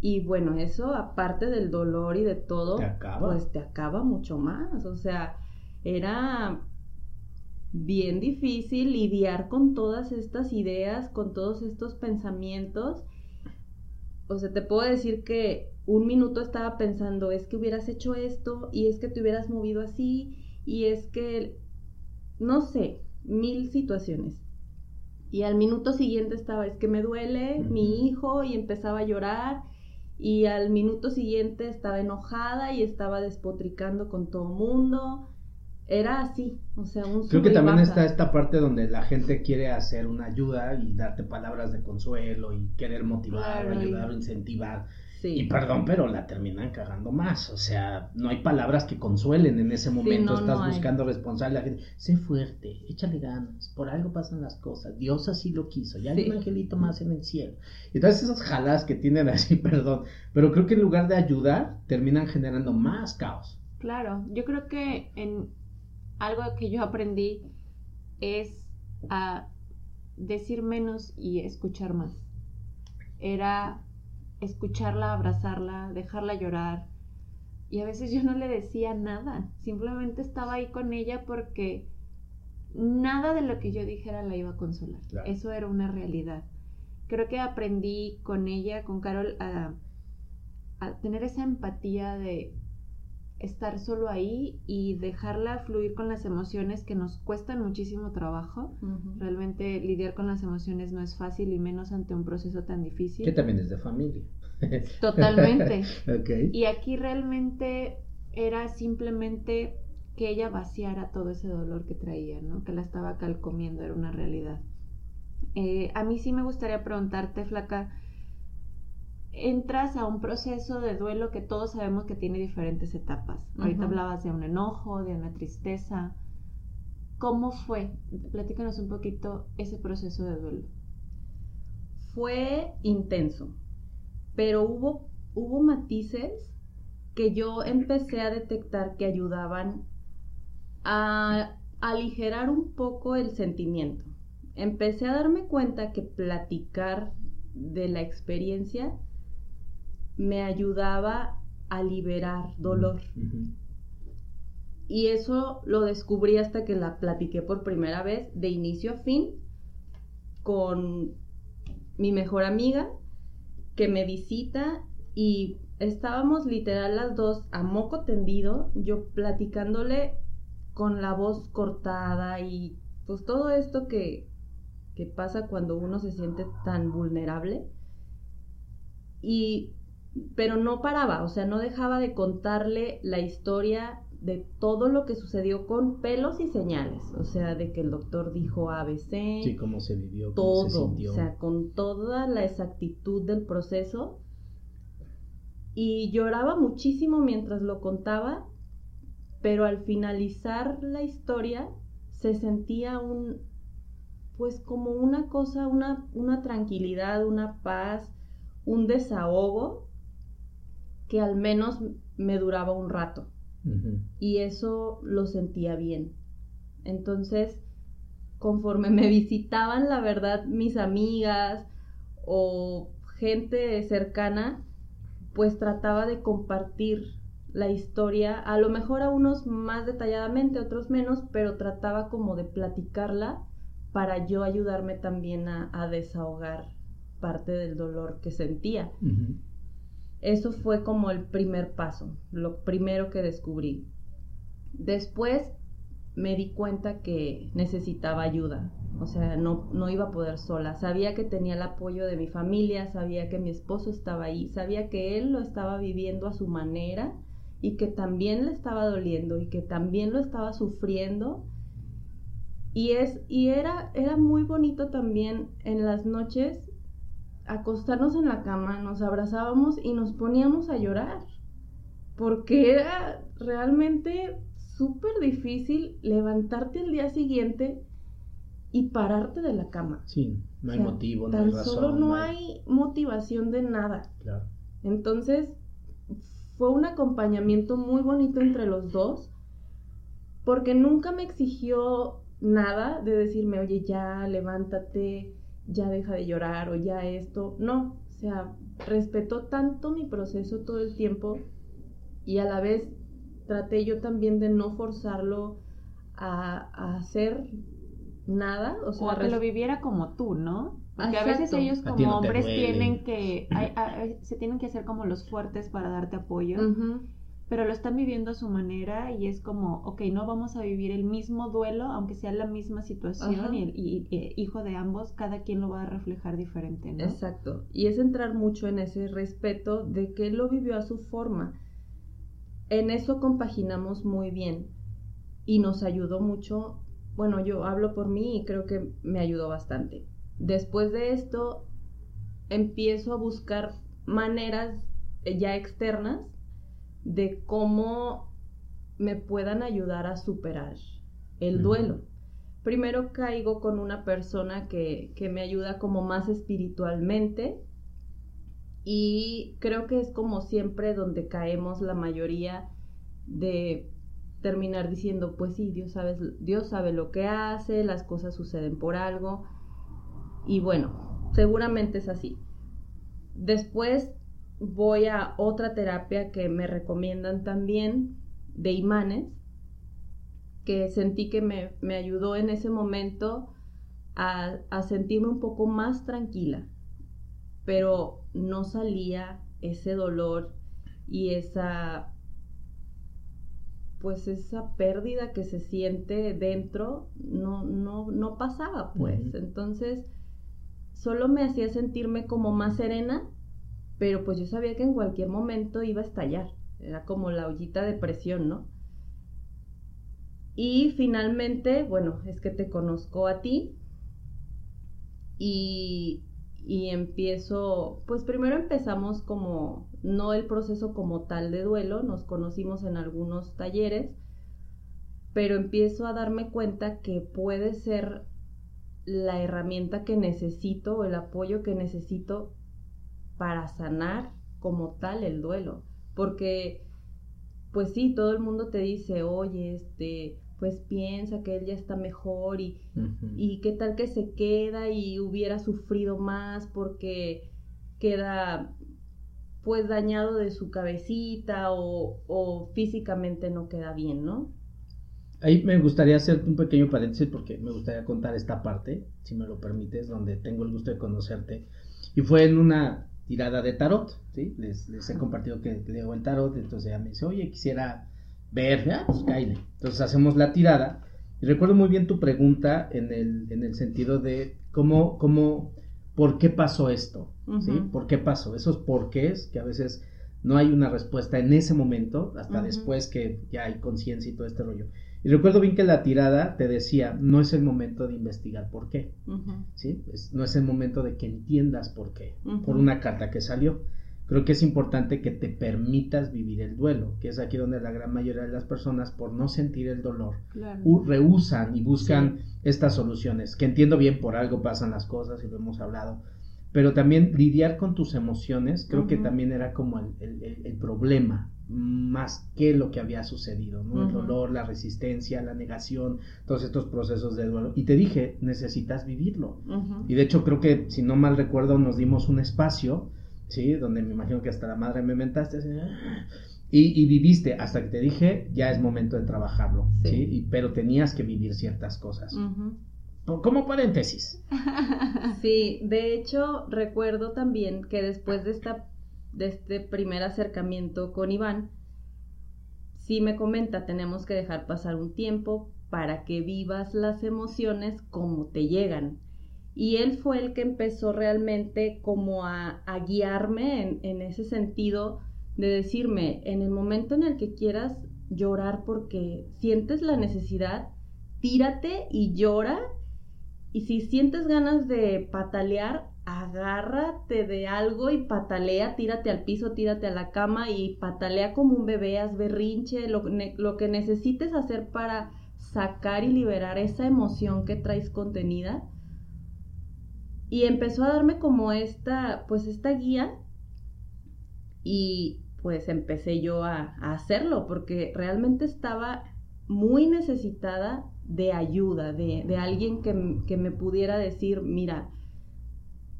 Y bueno, eso aparte del dolor y de todo, pues te acaba mucho más. O sea, era bien difícil lidiar con todas estas ideas, con todos estos pensamientos. O sea, te puedo decir que un minuto estaba pensando, es que hubieras hecho esto y es que te hubieras movido así y es que, no sé, mil situaciones. Y al minuto siguiente estaba, es que me duele mi hijo y empezaba a llorar y al minuto siguiente estaba enojada y estaba despotricando con todo mundo. Era así, o sea, un
Creo que también está esta parte donde la gente quiere hacer una ayuda y darte palabras de consuelo y querer motivar, ayudar, incentivar. Y perdón, pero la terminan cagando más. O sea, no hay palabras que consuelen en ese momento. Estás buscando responsable. La gente, sé fuerte, échale ganas. Por algo pasan las cosas. Dios así lo quiso. Ya hay un angelito más en el cielo. Y todas esas jalas que tienen así, perdón. Pero creo que en lugar de ayudar, terminan generando más caos.
Claro, yo creo que en algo que yo aprendí es a decir menos y escuchar más. Era escucharla, abrazarla, dejarla llorar. Y a veces yo no le decía nada, simplemente estaba ahí con ella porque nada de lo que yo dijera la iba a consolar. Eso era una realidad. Creo que aprendí con ella, con Carol, a, a tener esa empatía de estar solo ahí y dejarla fluir con las emociones que nos cuestan muchísimo trabajo. Realmente lidiar con las emociones no es fácil y menos ante un proceso tan difícil.
Que también es de familia.
Totalmente. Y aquí realmente era simplemente que ella vaciara todo ese dolor que traía, ¿no? Que la estaba calcomiendo, era una realidad. Eh, a mí sí me gustaría preguntarte, Flaca, entras a un proceso de duelo que todos sabemos que tiene diferentes etapas. Ahorita hablabas de un enojo, de una tristeza. ¿Cómo fue? Platícanos un poquito ese proceso de duelo.
Fue intenso, pero hubo, hubo matices que yo empecé a detectar que ayudaban a aligerar un poco el sentimiento. Empecé a darme cuenta que platicar de la experiencia me ayudaba a liberar dolor. Y eso lo descubrí hasta que la platiqué por primera vez, de inicio a fin, con mi mejor amiga, que me visita y estábamos literal las dos a moco tendido, yo platicándole con la voz cortada y pues todo esto que, que pasa cuando uno se siente tan vulnerable. Y pero no paraba, o sea, no dejaba de contarle la historia de todo lo que sucedió con pelos y señales, o sea, de que el doctor dijo ABC,
sí, cómo se vivió,
todo, se sintió. o sea, con toda la exactitud del proceso. Y lloraba muchísimo mientras lo contaba, pero al finalizar la historia se sentía un, pues como una cosa, una, una tranquilidad, una paz, un desahogo que al menos me duraba un rato. Y eso lo sentía bien. Entonces, conforme me visitaban, la verdad, mis amigas o gente cercana, pues trataba de compartir la historia, a lo mejor a unos más detalladamente, otros menos, pero trataba como de platicarla para yo ayudarme también a, desahogar parte del dolor que sentía. Eso fue como el primer paso, lo primero que descubrí. Después me di cuenta que necesitaba ayuda, o sea, no, no iba a poder sola. Sabía que tenía el apoyo de mi familia, sabía que mi esposo estaba ahí, sabía que él lo estaba viviendo a su manera y que también le estaba doliendo y que también lo estaba sufriendo. Y, es, y era, era muy bonito también en las noches acostarnos en la cama, nos abrazábamos y nos poníamos a llorar. porque era realmente súper difícil levantarte el día siguiente y pararte de la cama.
Sí, no hay
O sea,
motivo, no
tan
hay razón.
solo no hay motivación de nada.
Claro.
Entonces, fue un acompañamiento muy bonito entre los dos, porque nunca me exigió nada de decirme, oye, ya levántate, ya deja de llorar o ya esto. No, o sea, respetó tanto mi proceso todo el tiempo y a la vez traté yo también de no forzarlo a, a hacer nada, o sea,
O a que lo viviera como tú, ¿no? Porque a veces ellos como
no
hombres
duele.
tienen que, hay- hay- se tienen que hacer como los fuertes para darte apoyo,
Ujú.
Pero lo están viviendo a su manera y es como, ok, no vamos a vivir el mismo duelo, aunque sea la misma situación y, el, y- y- hijo de ambos, cada quien lo va a reflejar diferente, ¿no?
Exacto. Y es entrar mucho en ese respeto de que él lo vivió a su forma. En eso compaginamos muy bien y nos ayudó mucho. Bueno, yo hablo por mí y creo que me ayudó bastante. Después de esto, empiezo a buscar maneras eh, ya externas de cómo me puedan ayudar a superar el duelo. Primero caigo con una persona que, que me ayuda como más espiritualmente y creo que es como siempre donde caemos la mayoría de terminar diciendo, pues sí, Dios sabe, Dios sabe lo que hace, las cosas suceden por algo y bueno, seguramente es así. Después voy a otra terapia que me recomiendan también de imanes, que sentí que me, me ayudó en ese momento a, a sentirme un poco más tranquila, pero no salía ese dolor y esa pues esa pérdida que se siente dentro no, no, no pasaba pues. Entonces solo me hacía sentirme como más serena, pero pues yo sabía que en cualquier momento iba a estallar. Era como la ollita de presión, ¿no? Y finalmente, bueno, es que te conozco a ti y, y empiezo, pues primero empezamos como, no el proceso como tal de duelo, nos conocimos en algunos talleres, pero empiezo a darme cuenta que puede ser la herramienta que necesito o el apoyo que necesito para sanar como tal el duelo. Porque, pues sí, todo el mundo te dice, oye, este, pues piensa que él ya está mejor y, y qué tal que se queda y hubiera sufrido más porque queda pues dañado de su cabecita o, o físicamente no queda bien, ¿no?
Ahí me gustaría hacer un pequeño paréntesis porque me gustaría contar esta parte, si me lo permites, donde tengo el gusto de conocerte. Y fue en una tirada de tarot, ¿sí? Les, les he compartido que leo el tarot, entonces ella me dice, oye, quisiera ver, ah, pues cáele. Entonces hacemos la tirada. Y recuerdo muy bien tu pregunta en el, en el sentido de cómo, cómo, por qué pasó esto, ¿sí? ¿Por qué pasó? Esos porqués que a veces no hay una respuesta en ese momento, hasta después que ya hay conciencia y todo este rollo. Y recuerdo bien que la tirada te decía, no es el momento de investigar por qué. ¿sí? No es el momento de que entiendas por qué, por una carta que salió. Creo que es importante que te permitas vivir el duelo, que es aquí donde la gran mayoría de las personas, por no sentir el dolor,
Claro.
rehusan y buscan estas soluciones, que entiendo bien, por algo pasan las cosas y lo hemos hablado, pero también lidiar con tus emociones, creo que también era como el- el problema, más que lo que había sucedido, ¿no? El dolor, la resistencia, la negación, todos estos procesos de duelo. Y te dije, necesitas vivirlo. Y de hecho creo que, si no mal recuerdo, nos dimos un espacio, ¿sí? Donde me imagino que hasta la madre me mentaste, así, "Ah", y, y viviste, hasta que te dije, ya es momento de trabajarlo,
Sí.
¿sí? Y- pero tenías que vivir ciertas cosas. Como paréntesis.
Sí, de hecho recuerdo también que después de esta de este primer acercamiento con Iván, sí me comenta, tenemos que dejar pasar un tiempo para que vivas las emociones como te llegan. Y él fue el que empezó realmente como a, guiarme en, en ese sentido de decirme, en el momento en el que quieras llorar porque sientes la necesidad, tírate y llora y si sientes ganas de patalear, agárrate de algo y patalea, tírate al piso, tírate a la cama y patalea como un bebé, haz berrinche, lo, lo que necesites hacer para sacar y liberar esa emoción que traes contenida. Y empezó a darme como esta, pues esta guía y pues empecé yo a, hacerlo porque realmente estaba muy necesitada de ayuda, de, alguien que, que, me pudiera decir, mira,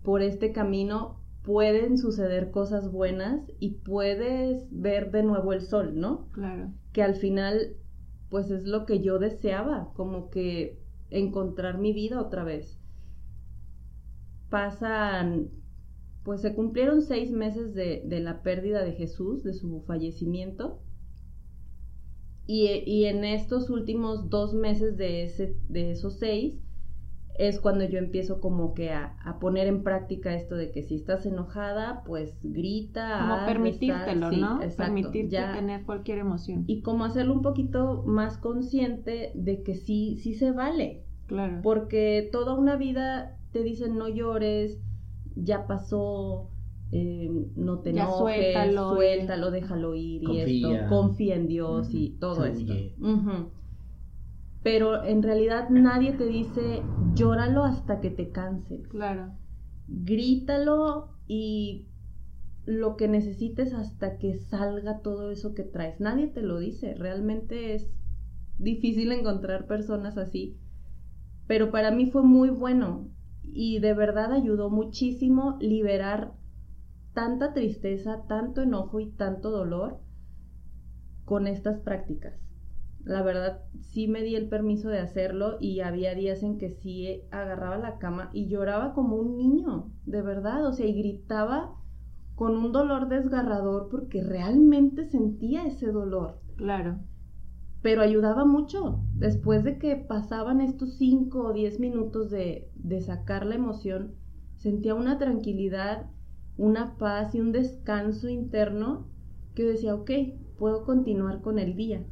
por este camino pueden suceder cosas buenas y puedes ver de nuevo el sol, ¿no?
Claro.
Que al final, pues es lo que yo deseaba, como que encontrar mi vida otra vez. Pasan pues se cumplieron seis meses de, la pérdida de Jesús, de su fallecimiento. Y, en estos últimos dos meses de, ese, de esos seis es cuando yo empiezo como que a, poner en práctica esto de que si estás enojada, pues grita.
Como permitírtelo, ¿no? Permitirte tener cualquier emoción.
Y como hacerlo un poquito más consciente de que sí, sí se vale.
Claro.
Porque toda una vida te dicen no llores, ya pasó, eh, no te enojes, suéltalo, suéltalo, déjalo ir y esto, confía en Dios y todo esto. Pero en realidad nadie te dice llóralo hasta que te canse.
Claro.
Grítalo y lo que necesites hasta que salga todo eso que traes. Nadie te lo dice. Realmente es difícil encontrar personas así. Pero para mí fue muy bueno y de verdad ayudó muchísimo liberar tanta tristeza, tanto enojo y tanto dolor con estas prácticas. La verdad, sí me di el permiso de hacerlo y había días en que sí agarraba la cama y lloraba como un niño, de verdad, o sea, y gritaba con un dolor desgarrador porque realmente sentía ese dolor.
Claro
pero ayudaba mucho. Después de que pasaban estos 5 o 10 minutos de, de sacar la emoción, sentía una tranquilidad, una paz y un descanso interno que decía, ok, puedo continuar con el día.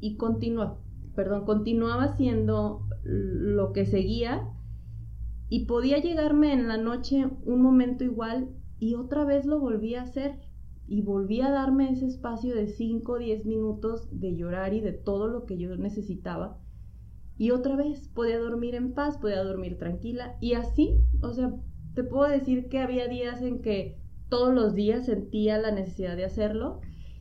Y continúa, perdón, continuaba haciendo lo que seguía y podía llegarme en la noche un momento igual y otra vez lo volví a hacer y volví a darme ese espacio de 5 o 10 minutos de llorar y de todo lo que yo necesitaba. Y otra vez podía dormir en paz, podía dormir tranquila. Y así, o sea, te puedo decir que había días en que todos los días sentía la necesidad de hacerlo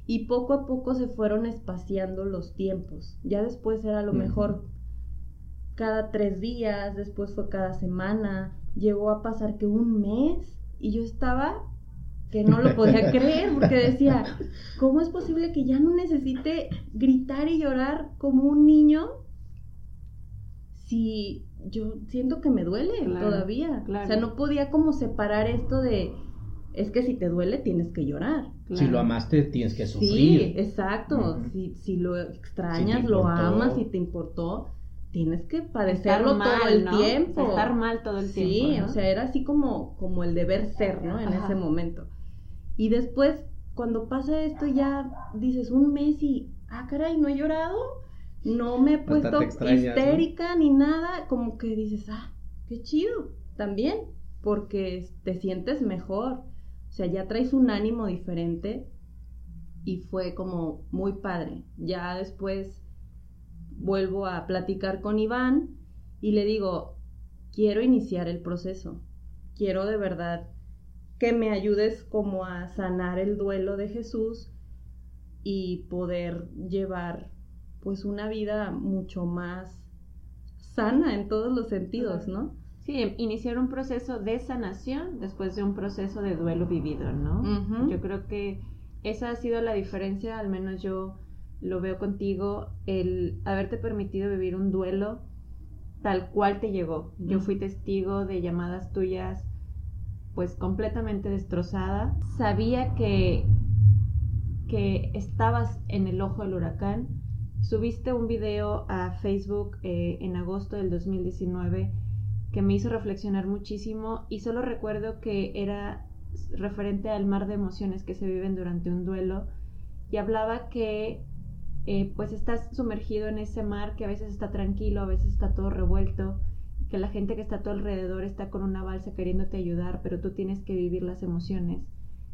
y poco a poco se fueron espaciando los tiempos. Ya después era lo mejor cada tres días, después fue cada semana, llegó a pasar que un mes y yo estaba que no lo podía creer porque decía, ¿cómo es posible que ya no necesite gritar y llorar como un niño si yo siento que me duele todavía? O sea, no podía como separar esto de, es que si te duele tienes que llorar.
Si lo amaste tienes que sufrir.
Sí, exacto. si, si, lo extrañas, lo amas y te importó, tienes que padecerlo todo el tiempo.
estar mal todo el tiempo.
Sí, o sea, era así como, como el deber ser, ¿no? En ese momento. Y después, cuando pasa esto, ya dices un mes y, ah, caray, no he llorado, no me he puesto histérica ni nada, como que dices, ah, qué chido, también, porque te sientes mejor, o sea, ya traes un ánimo diferente y fue como muy padre. Ya después vuelvo a platicar con Iván y le digo, quiero iniciar el proceso, quiero de verdad que me ayudes como a sanar el duelo de Jesús y poder llevar pues una vida mucho más sana en todos los sentidos, ¿no?
Sí, iniciar un proceso de sanación después de un proceso de duelo vivido, ¿no? Yo creo que esa ha sido la diferencia, al menos yo lo veo contigo, el haberte permitido vivir un duelo tal cual te llegó. Yo fui testigo de llamadas tuyas pues completamente destrozada. Sabía que, que estabas en el ojo del huracán. Subiste un video a Facebook eh, en agosto del 2019 que me hizo reflexionar muchísimo y solo recuerdo que era referente al mar de emociones que se viven durante un duelo y hablaba que eh, pues estás sumergido en ese mar que a veces está tranquilo, a veces está todo revuelto que la gente que está a tu alrededor está con una balsa queriéndote ayudar, pero tú tienes que vivir las emociones.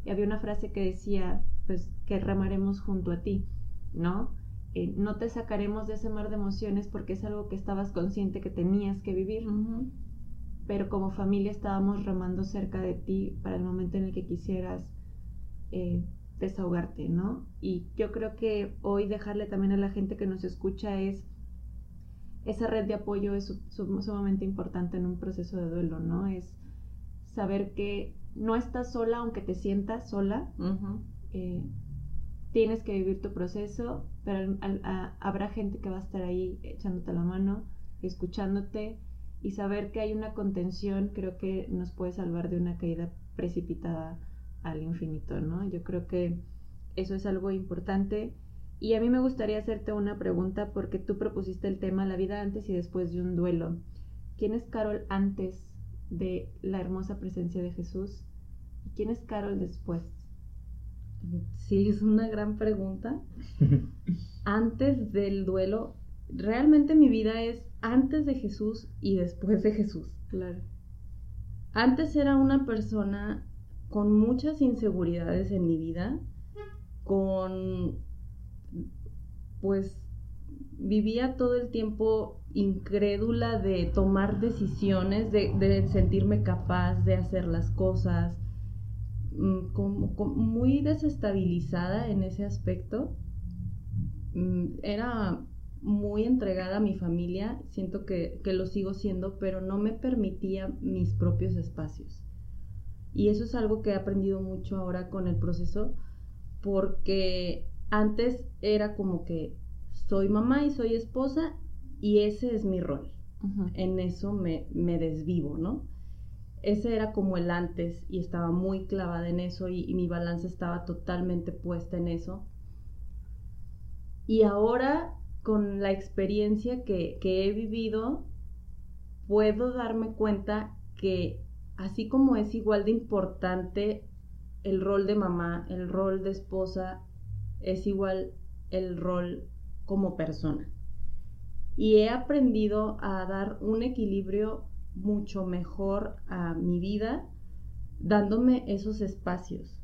Y había una frase que decía, pues, que remaremos junto a ti, ¿no? Eh, no te sacaremos de ese mar de emociones porque es algo que estabas consciente que tenías que vivir. Pero como familia estábamos remando cerca de ti para el momento en el que quisieras eh, desahogarte, ¿no? Y yo creo que hoy dejarle también a la gente que nos escucha es esa red de apoyo es sumamente importante en un proceso de duelo, ¿no? Es saber que no estás sola aunque te sientas sola. Eh, tienes que vivir tu proceso, pero habrá gente que va a estar ahí echándote la mano, escuchándote y saber que hay una contención creo que nos puede salvar de una caída precipitada al infinito, ¿no? Yo creo que eso es algo importante. Y a mí me gustaría hacerte una pregunta porque tú propusiste el tema la vida antes y después de un duelo. ¿Quién es Carol antes de la hermosa presencia de Jesús? ¿Y quién es Carol después?
Sí, es una gran pregunta. antes del duelo, realmente mi vida es antes de Jesús y después de Jesús.
Claro.
Antes era una persona con muchas inseguridades en mi vida, con, pues, vivía todo el tiempo incrédula de tomar decisiones, de, sentirme capaz de hacer las cosas, mm, muy desestabilizada en ese aspecto. Mm, era muy entregada a mi familia, siento que, que, lo sigo siendo, pero no me permitía mis propios espacios. Y eso es algo que he aprendido mucho ahora con el proceso, porque antes era como que soy mamá y soy esposa y ese es mi rol. En eso me, me, desvivo, ¿no? Ese era como el antes y estaba muy clavada en eso y, mi balanza estaba totalmente puesta en eso. Y ahora, con la experiencia que, he vivido, puedo darme cuenta que así como es igual de importante el rol de mamá, el rol de esposa, es igual el rol como persona. Y he aprendido a dar un equilibrio mucho mejor a mi vida, dándome esos espacios,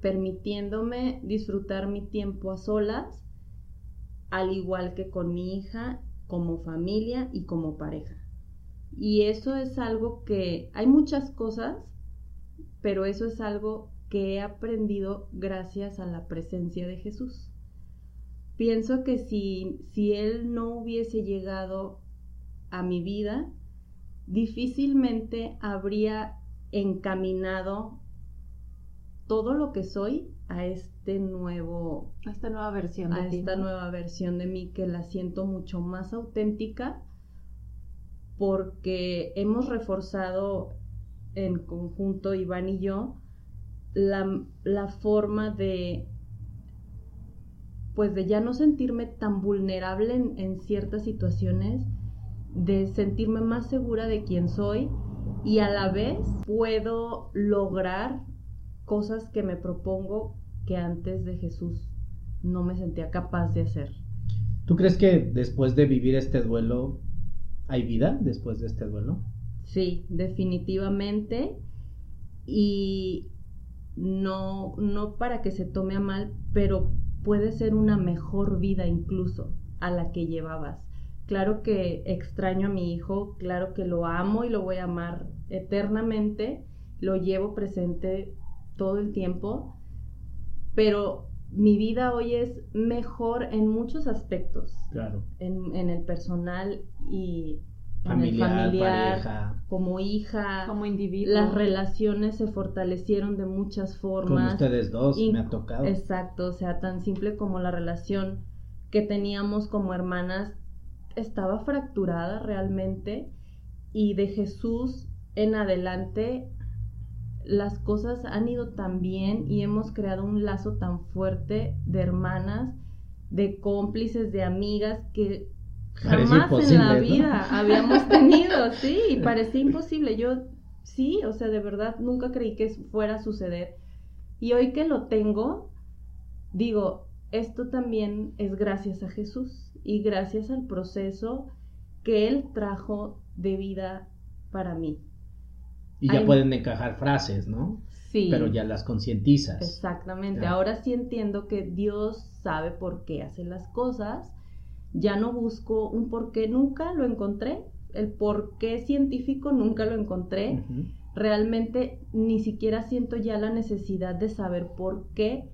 permitiéndome disfrutar mi tiempo a solas, al igual que con mi hija, como familia y como pareja. Y eso es algo que hay muchas cosas, pero eso es algo que he aprendido gracias a la presencia de Jesús. Pienso que si, si Él no hubiese llegado a mi vida, difícilmente habría encaminado todo lo que soy a este nuevo
a esta nueva versión
a esta nueva versión de mí que la siento mucho más auténtica porque hemos reforzado en conjunto, Iván y yo, la, forma de, pues de ya no sentirme tan vulnerable en, en ciertas situaciones, de sentirme más segura de quién soy y a la vez puedo lograr cosas que me propongo que antes de Jesús no me sentía capaz de hacer.
¿Tú crees que después de vivir este duelo ¿Hay vida después de este duelo?
Sí, definitivamente. Y no, no para que se tome a mal, pero puede ser una mejor vida incluso a la que llevabas. Claro que extraño a mi hijo, claro que lo amo y lo voy a amar eternamente, lo llevo presente todo el tiempo, pero mi vida hoy es mejor en muchos aspectos.
Claro.
En, en el personal y
familiar, familiar
como hija,
como individuo.
Las relaciones se fortalecieron de muchas formas.
Con ustedes dos, me ha tocado.
Exacto, o sea, tan simple como la relación que teníamos como hermanas estaba fracturada realmente y de Jesús en adelante las cosas han ido tan bien y hemos creado un lazo tan fuerte de hermanas, de cómplices, de amigas que jamás en la vida habíamos tenido, sí, parecía imposible. Yo sí, o sea, de verdad nunca creí que fuera a suceder. Y hoy que lo tengo, digo, esto también es gracias a Jesús y gracias al proceso que Él trajo de vida para mí.
Y ya pueden encajar frases, ¿no?
Sí.
Pero ya las concientizas.
Exactamente. Ahora sí entiendo que Dios sabe por qué hace las cosas. Ya no busco un por qué, nunca lo encontré. El por qué científico nunca lo encontré. Realmente ni siquiera siento ya la necesidad de saber por qué.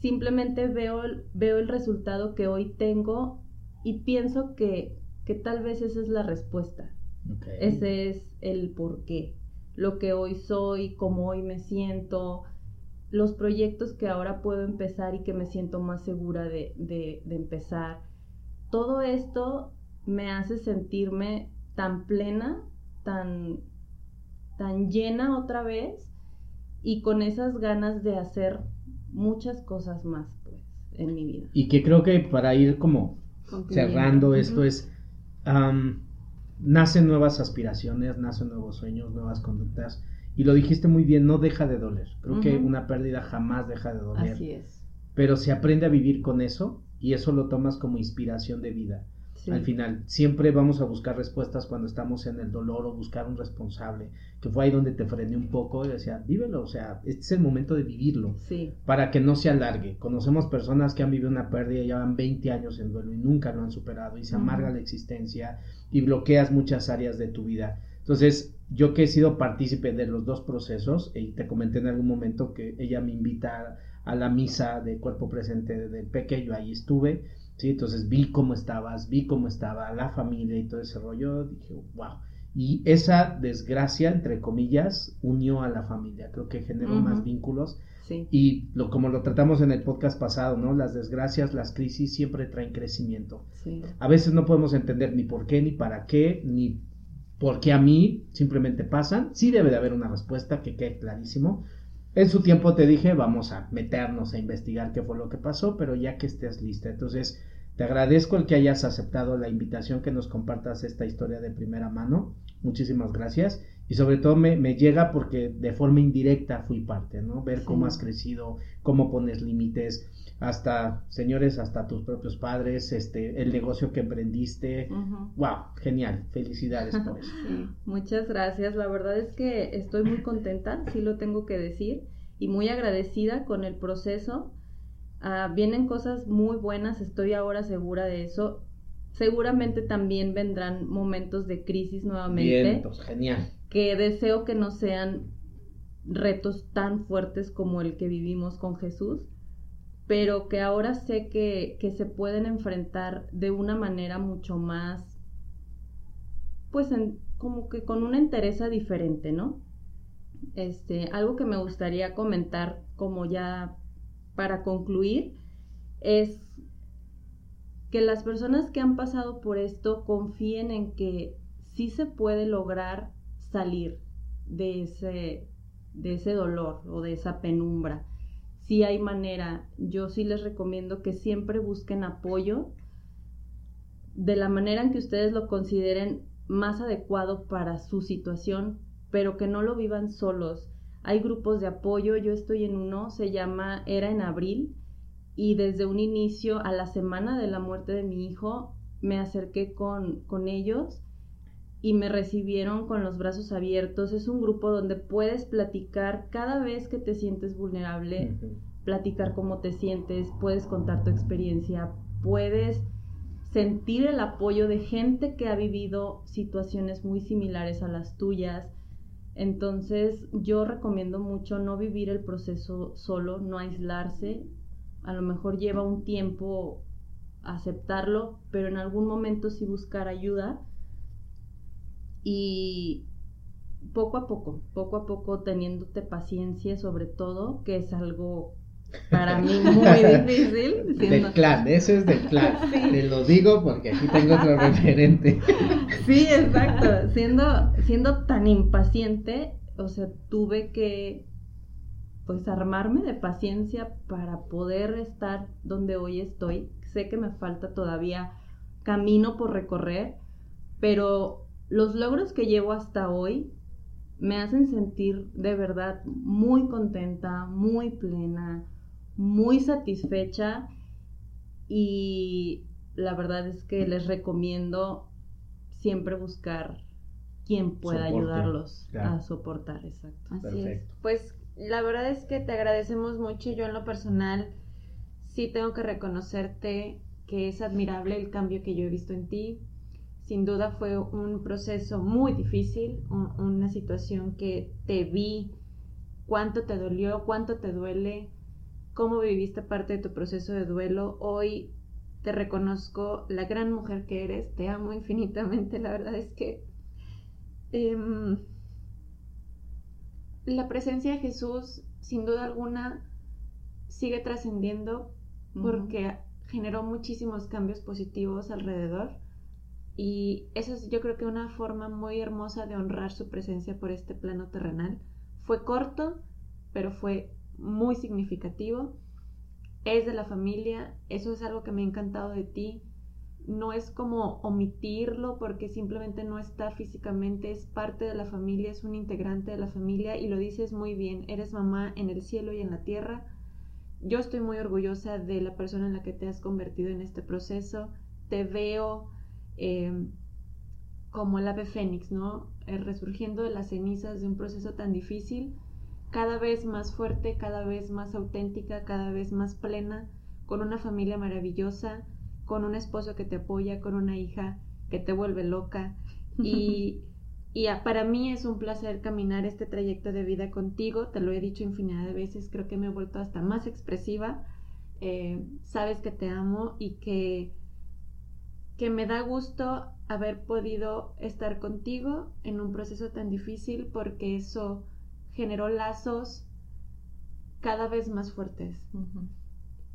Simplemente veo, veo el resultado que hoy tengo y pienso que, que tal vez esa es la respuesta. Ese es el por qué lo que hoy soy, cómo hoy me siento, los proyectos que ahora puedo empezar y que me siento más segura de, de, empezar. Todo esto me hace sentirme tan plena, tan, tan llena otra vez y con esas ganas de hacer muchas cosas más pues en mi vida.
Y que creo que para ir como cerrando esto es nacen nuevas aspiraciones, nacen nuevos sueños, nuevas conductas. Y lo dijiste muy bien, no deja de doler. Creo que una pérdida jamás deja de doler.
Así es.
Pero se aprende a vivir con eso y eso lo tomas como inspiración de vida. Al final, siempre vamos a buscar respuestas cuando estamos en el dolor o buscar un responsable, que fue ahí donde te frené un poco y decía, vívelo, o sea, este es el momento de vivirlo,
sí.
para que no se alargue. Conocemos personas que han vivido una pérdida llevan 20 años en duelo y nunca lo han superado y se amarga la existencia y bloqueas muchas áreas de tu vida. Entonces, yo que he sido partícipe de los dos procesos, y te comenté en algún momento que ella me invita a, la misa de cuerpo presente del pequeño, ahí estuve, ¿sí? Entonces vi cómo estabas, vi cómo estaba la familia y todo ese rollo, dije, wow. Y esa desgracia, entre comillas, unió a la familia, creo que generó más vínculos.
Sí.
Y lo, como lo tratamos en el podcast pasado, ¿no? Las desgracias, las crisis siempre traen crecimiento.
Sí.
A veces no podemos entender ni por qué, ni para qué, ni por qué a mí, simplemente pasan. Sí debe de haber una respuesta que quede clarísimo. En su tiempo te dije, vamos a meternos a investigar qué fue lo que pasó, pero ya que estés lista. Entonces, te agradezco el que hayas aceptado la invitación, que nos compartas esta historia de primera mano. Muchísimas gracias. Y sobre todo me, llega porque de forma indirecta fui parte, ¿no? Ver cómo has crecido, cómo pones límites, hasta, señores, hasta tus propios padres, este, el negocio que emprendiste. Wow, genial. Felicidades por eso.
Muchas gracias. La verdad es que estoy muy contenta, sí lo tengo que decir, y muy agradecida con el proceso Ah, vienen cosas muy buenas, estoy ahora segura de eso. Seguramente también vendrán momentos de crisis nuevamente.
genial.
Que deseo que no sean retos tan fuertes como el que vivimos con Jesús, pero que ahora sé que, que se pueden enfrentar de una manera mucho más, pues en, como que con una entereza diferente, ¿no? Este, algo que me gustaría comentar como ya para concluir es que las personas que han pasado por esto confíen en que sí se puede lograr salir de ese, de ese dolor o de esa penumbra. Si hay manera, yo sí les recomiendo que siempre busquen apoyo de la manera en que ustedes lo consideren más adecuado para su situación, pero que no lo vivan solos, hay grupos de apoyo, yo estoy en uno, se llama Era en Abril, y desde un inicio, a la semana de la muerte de mi hijo, me acerqué con, con ellos y me recibieron con los brazos abiertos. Es un grupo donde puedes platicar cada vez que te sientes vulnerable, platicar cómo te sientes, puedes contar tu experiencia, puedes sentir el apoyo de gente que ha vivido situaciones muy similares a las tuyas entonces yo recomiendo mucho no vivir el proceso solo, no aislarse. A lo mejor lleva un tiempo aceptarlo, pero en algún momento sí buscar ayuda. Y poco a poco, poco a poco teniéndote paciencia sobre todo, que es algo para mí muy difícil.
Del clan, eso es del clan. Te lo digo porque aquí tengo otro referente.
Sí, exacto. Siendo, siendo tan impaciente, o sea, tuve que pues armarme de paciencia para poder estar donde hoy estoy. Sé que me falta todavía camino por recorrer, pero los logros que llevo hasta hoy me hacen sentir de verdad muy contenta, muy plena, muy satisfecha y la verdad es que les recomiendo siempre buscar quien pueda ayudarlos a soportar, exacto.
Así es. Pues la verdad es que te agradecemos mucho. Yo en lo personal sí tengo que reconocerte que es admirable el cambio que yo he visto en ti. Sin duda fue un proceso muy difícil, una situación que te vi, cuánto te dolió, cuánto te duele, cómo viviste parte de tu proceso de duelo. Hoy te reconozco la gran mujer que eres, te amo infinitamente. La verdad es que em, la presencia de Jesús, sin duda alguna, sigue trascendiendo porque generó muchísimos cambios positivos alrededor y esa es yo creo que una forma muy hermosa de honrar su presencia por este plano terrenal. Fue corto, pero fue muy significativo. Es de la familia, eso es algo que me ha encantado de ti. No es como omitirlo porque simplemente no está físicamente, es parte de la familia, es un integrante de la familia y lo dices muy bien, eres mamá en el cielo y en la tierra yo estoy muy orgullosa de la persona en la que te has convertido en este proceso. Te veo em, como el ave fénix, ¿no? Eh, resurgiendo de las cenizas de un proceso tan difícil, cada vez más fuerte, cada vez más auténtica, cada vez más plena, con una familia maravillosa, con un esposo que te apoya, con una hija que te vuelve loca. Y y para mí es un placer caminar este trayecto de vida contigo, te lo he dicho infinidad de veces, creo que me he vuelto hasta más expresiva, eh, sabes que te amo y que, que me da gusto haber podido estar contigo en un proceso tan difícil porque eso generó lazos cada vez más fuertes.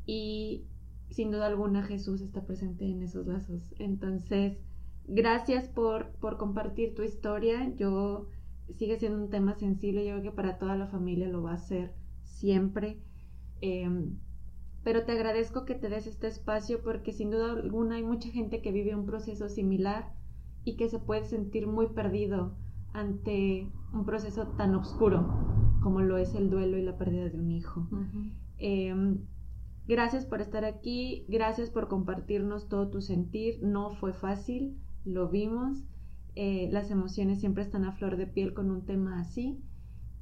Y sin duda alguna Jesús está presente en esos lazos. Entonces, gracias por, por compartir tu historia. Yo sigue siendo un tema sensible, yo creo que para toda la familia lo va a ser siempre. Em, pero te agradezco que te des este espacio porque sin duda alguna hay mucha gente que vive un proceso similar y que se puede sentir muy perdido ante un proceso tan oscuro como lo es el duelo y la pérdida de un hijo. Em, gracias por estar aquí, gracias por compartirnos todo tu sentir, no fue fácil, lo vimos, eh, las emociones siempre están a flor de piel con un tema así,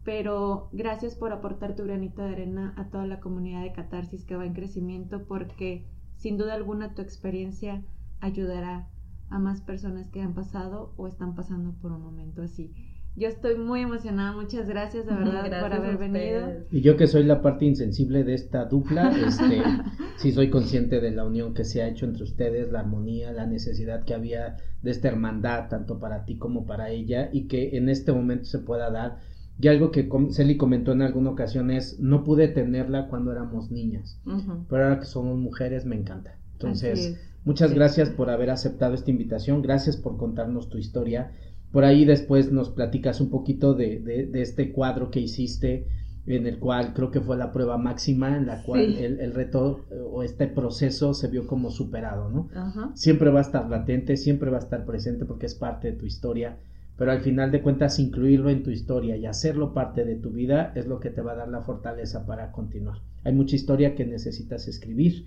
pero gracias por aportar tu granito de arena a toda la comunidad de catarsis que va en crecimiento porque sin duda alguna tu experiencia ayudará a más personas que han pasado o están pasando por un momento así. Yo estoy muy emocionada, muchas gracias de verdad por haber venido.
Y yo que soy la parte insensible de esta dupla, este, sí soy consciente de la unión que se ha hecho entre ustedes, la armonía, la necesidad que había de esta hermandad, tanto para ti como para ella, y que en este momento se pueda dar. Y algo que Celi comentó en alguna ocasión es, no pude tenerla cuando éramos niñas, pero ahora que somos mujeres me encanta. Entonces, muchas gracias por haber aceptado esta invitación, gracias por contarnos tu historia por ahí después nos platicas un poquito de, de, este cuadro que hiciste, en el cual creo que fue la prueba máxima, en la cual el, reto o este proceso se vio como superado, ¿no? Siempre va a estar latente, siempre va a estar presente porque es parte de tu historia, pero al final de cuentas incluirlo en tu historia y hacerlo parte de tu vida es lo que te va a dar la fortaleza para continuar. Hay mucha historia que necesitas escribir,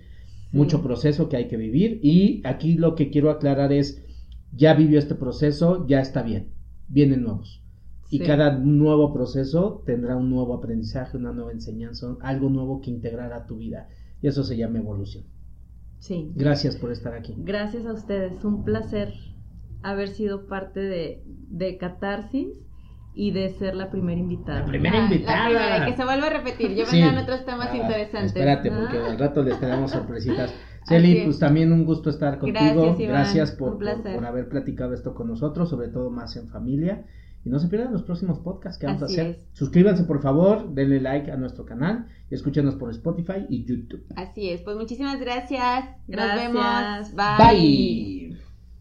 mucho proceso que hay que vivir y aquí lo que quiero aclarar es ya vivió este proceso, ya está bien, vienen nuevos. Y cada nuevo proceso tendrá un nuevo aprendizaje, una nueva enseñanza, algo nuevo que integrar a tu vida. Y eso se llama evolución.
Sí.
Gracias por estar aquí.
Gracias a ustedes. Un placer haber sido parte de, de Catarsis y de ser la primera invitada.
La primera invitada. La primera,
que se vuelva a repetir. Yo sí. otros temas ah, interesantes.
Espérate, porque al rato les tenemos sorpresitas. Celi, pues también un gusto estar contigo. Gracias, por, por, haber platicado esto con nosotros, sobre todo más en familia. Y no se pierdan los próximos podcasts que vamos a hacer. Suscríbanse, por favor, denle like a nuestro canal y escúchenos por Spotify y YouTube.
Así es, pues muchísimas gracias. gracias. Nos vemos.
Bye.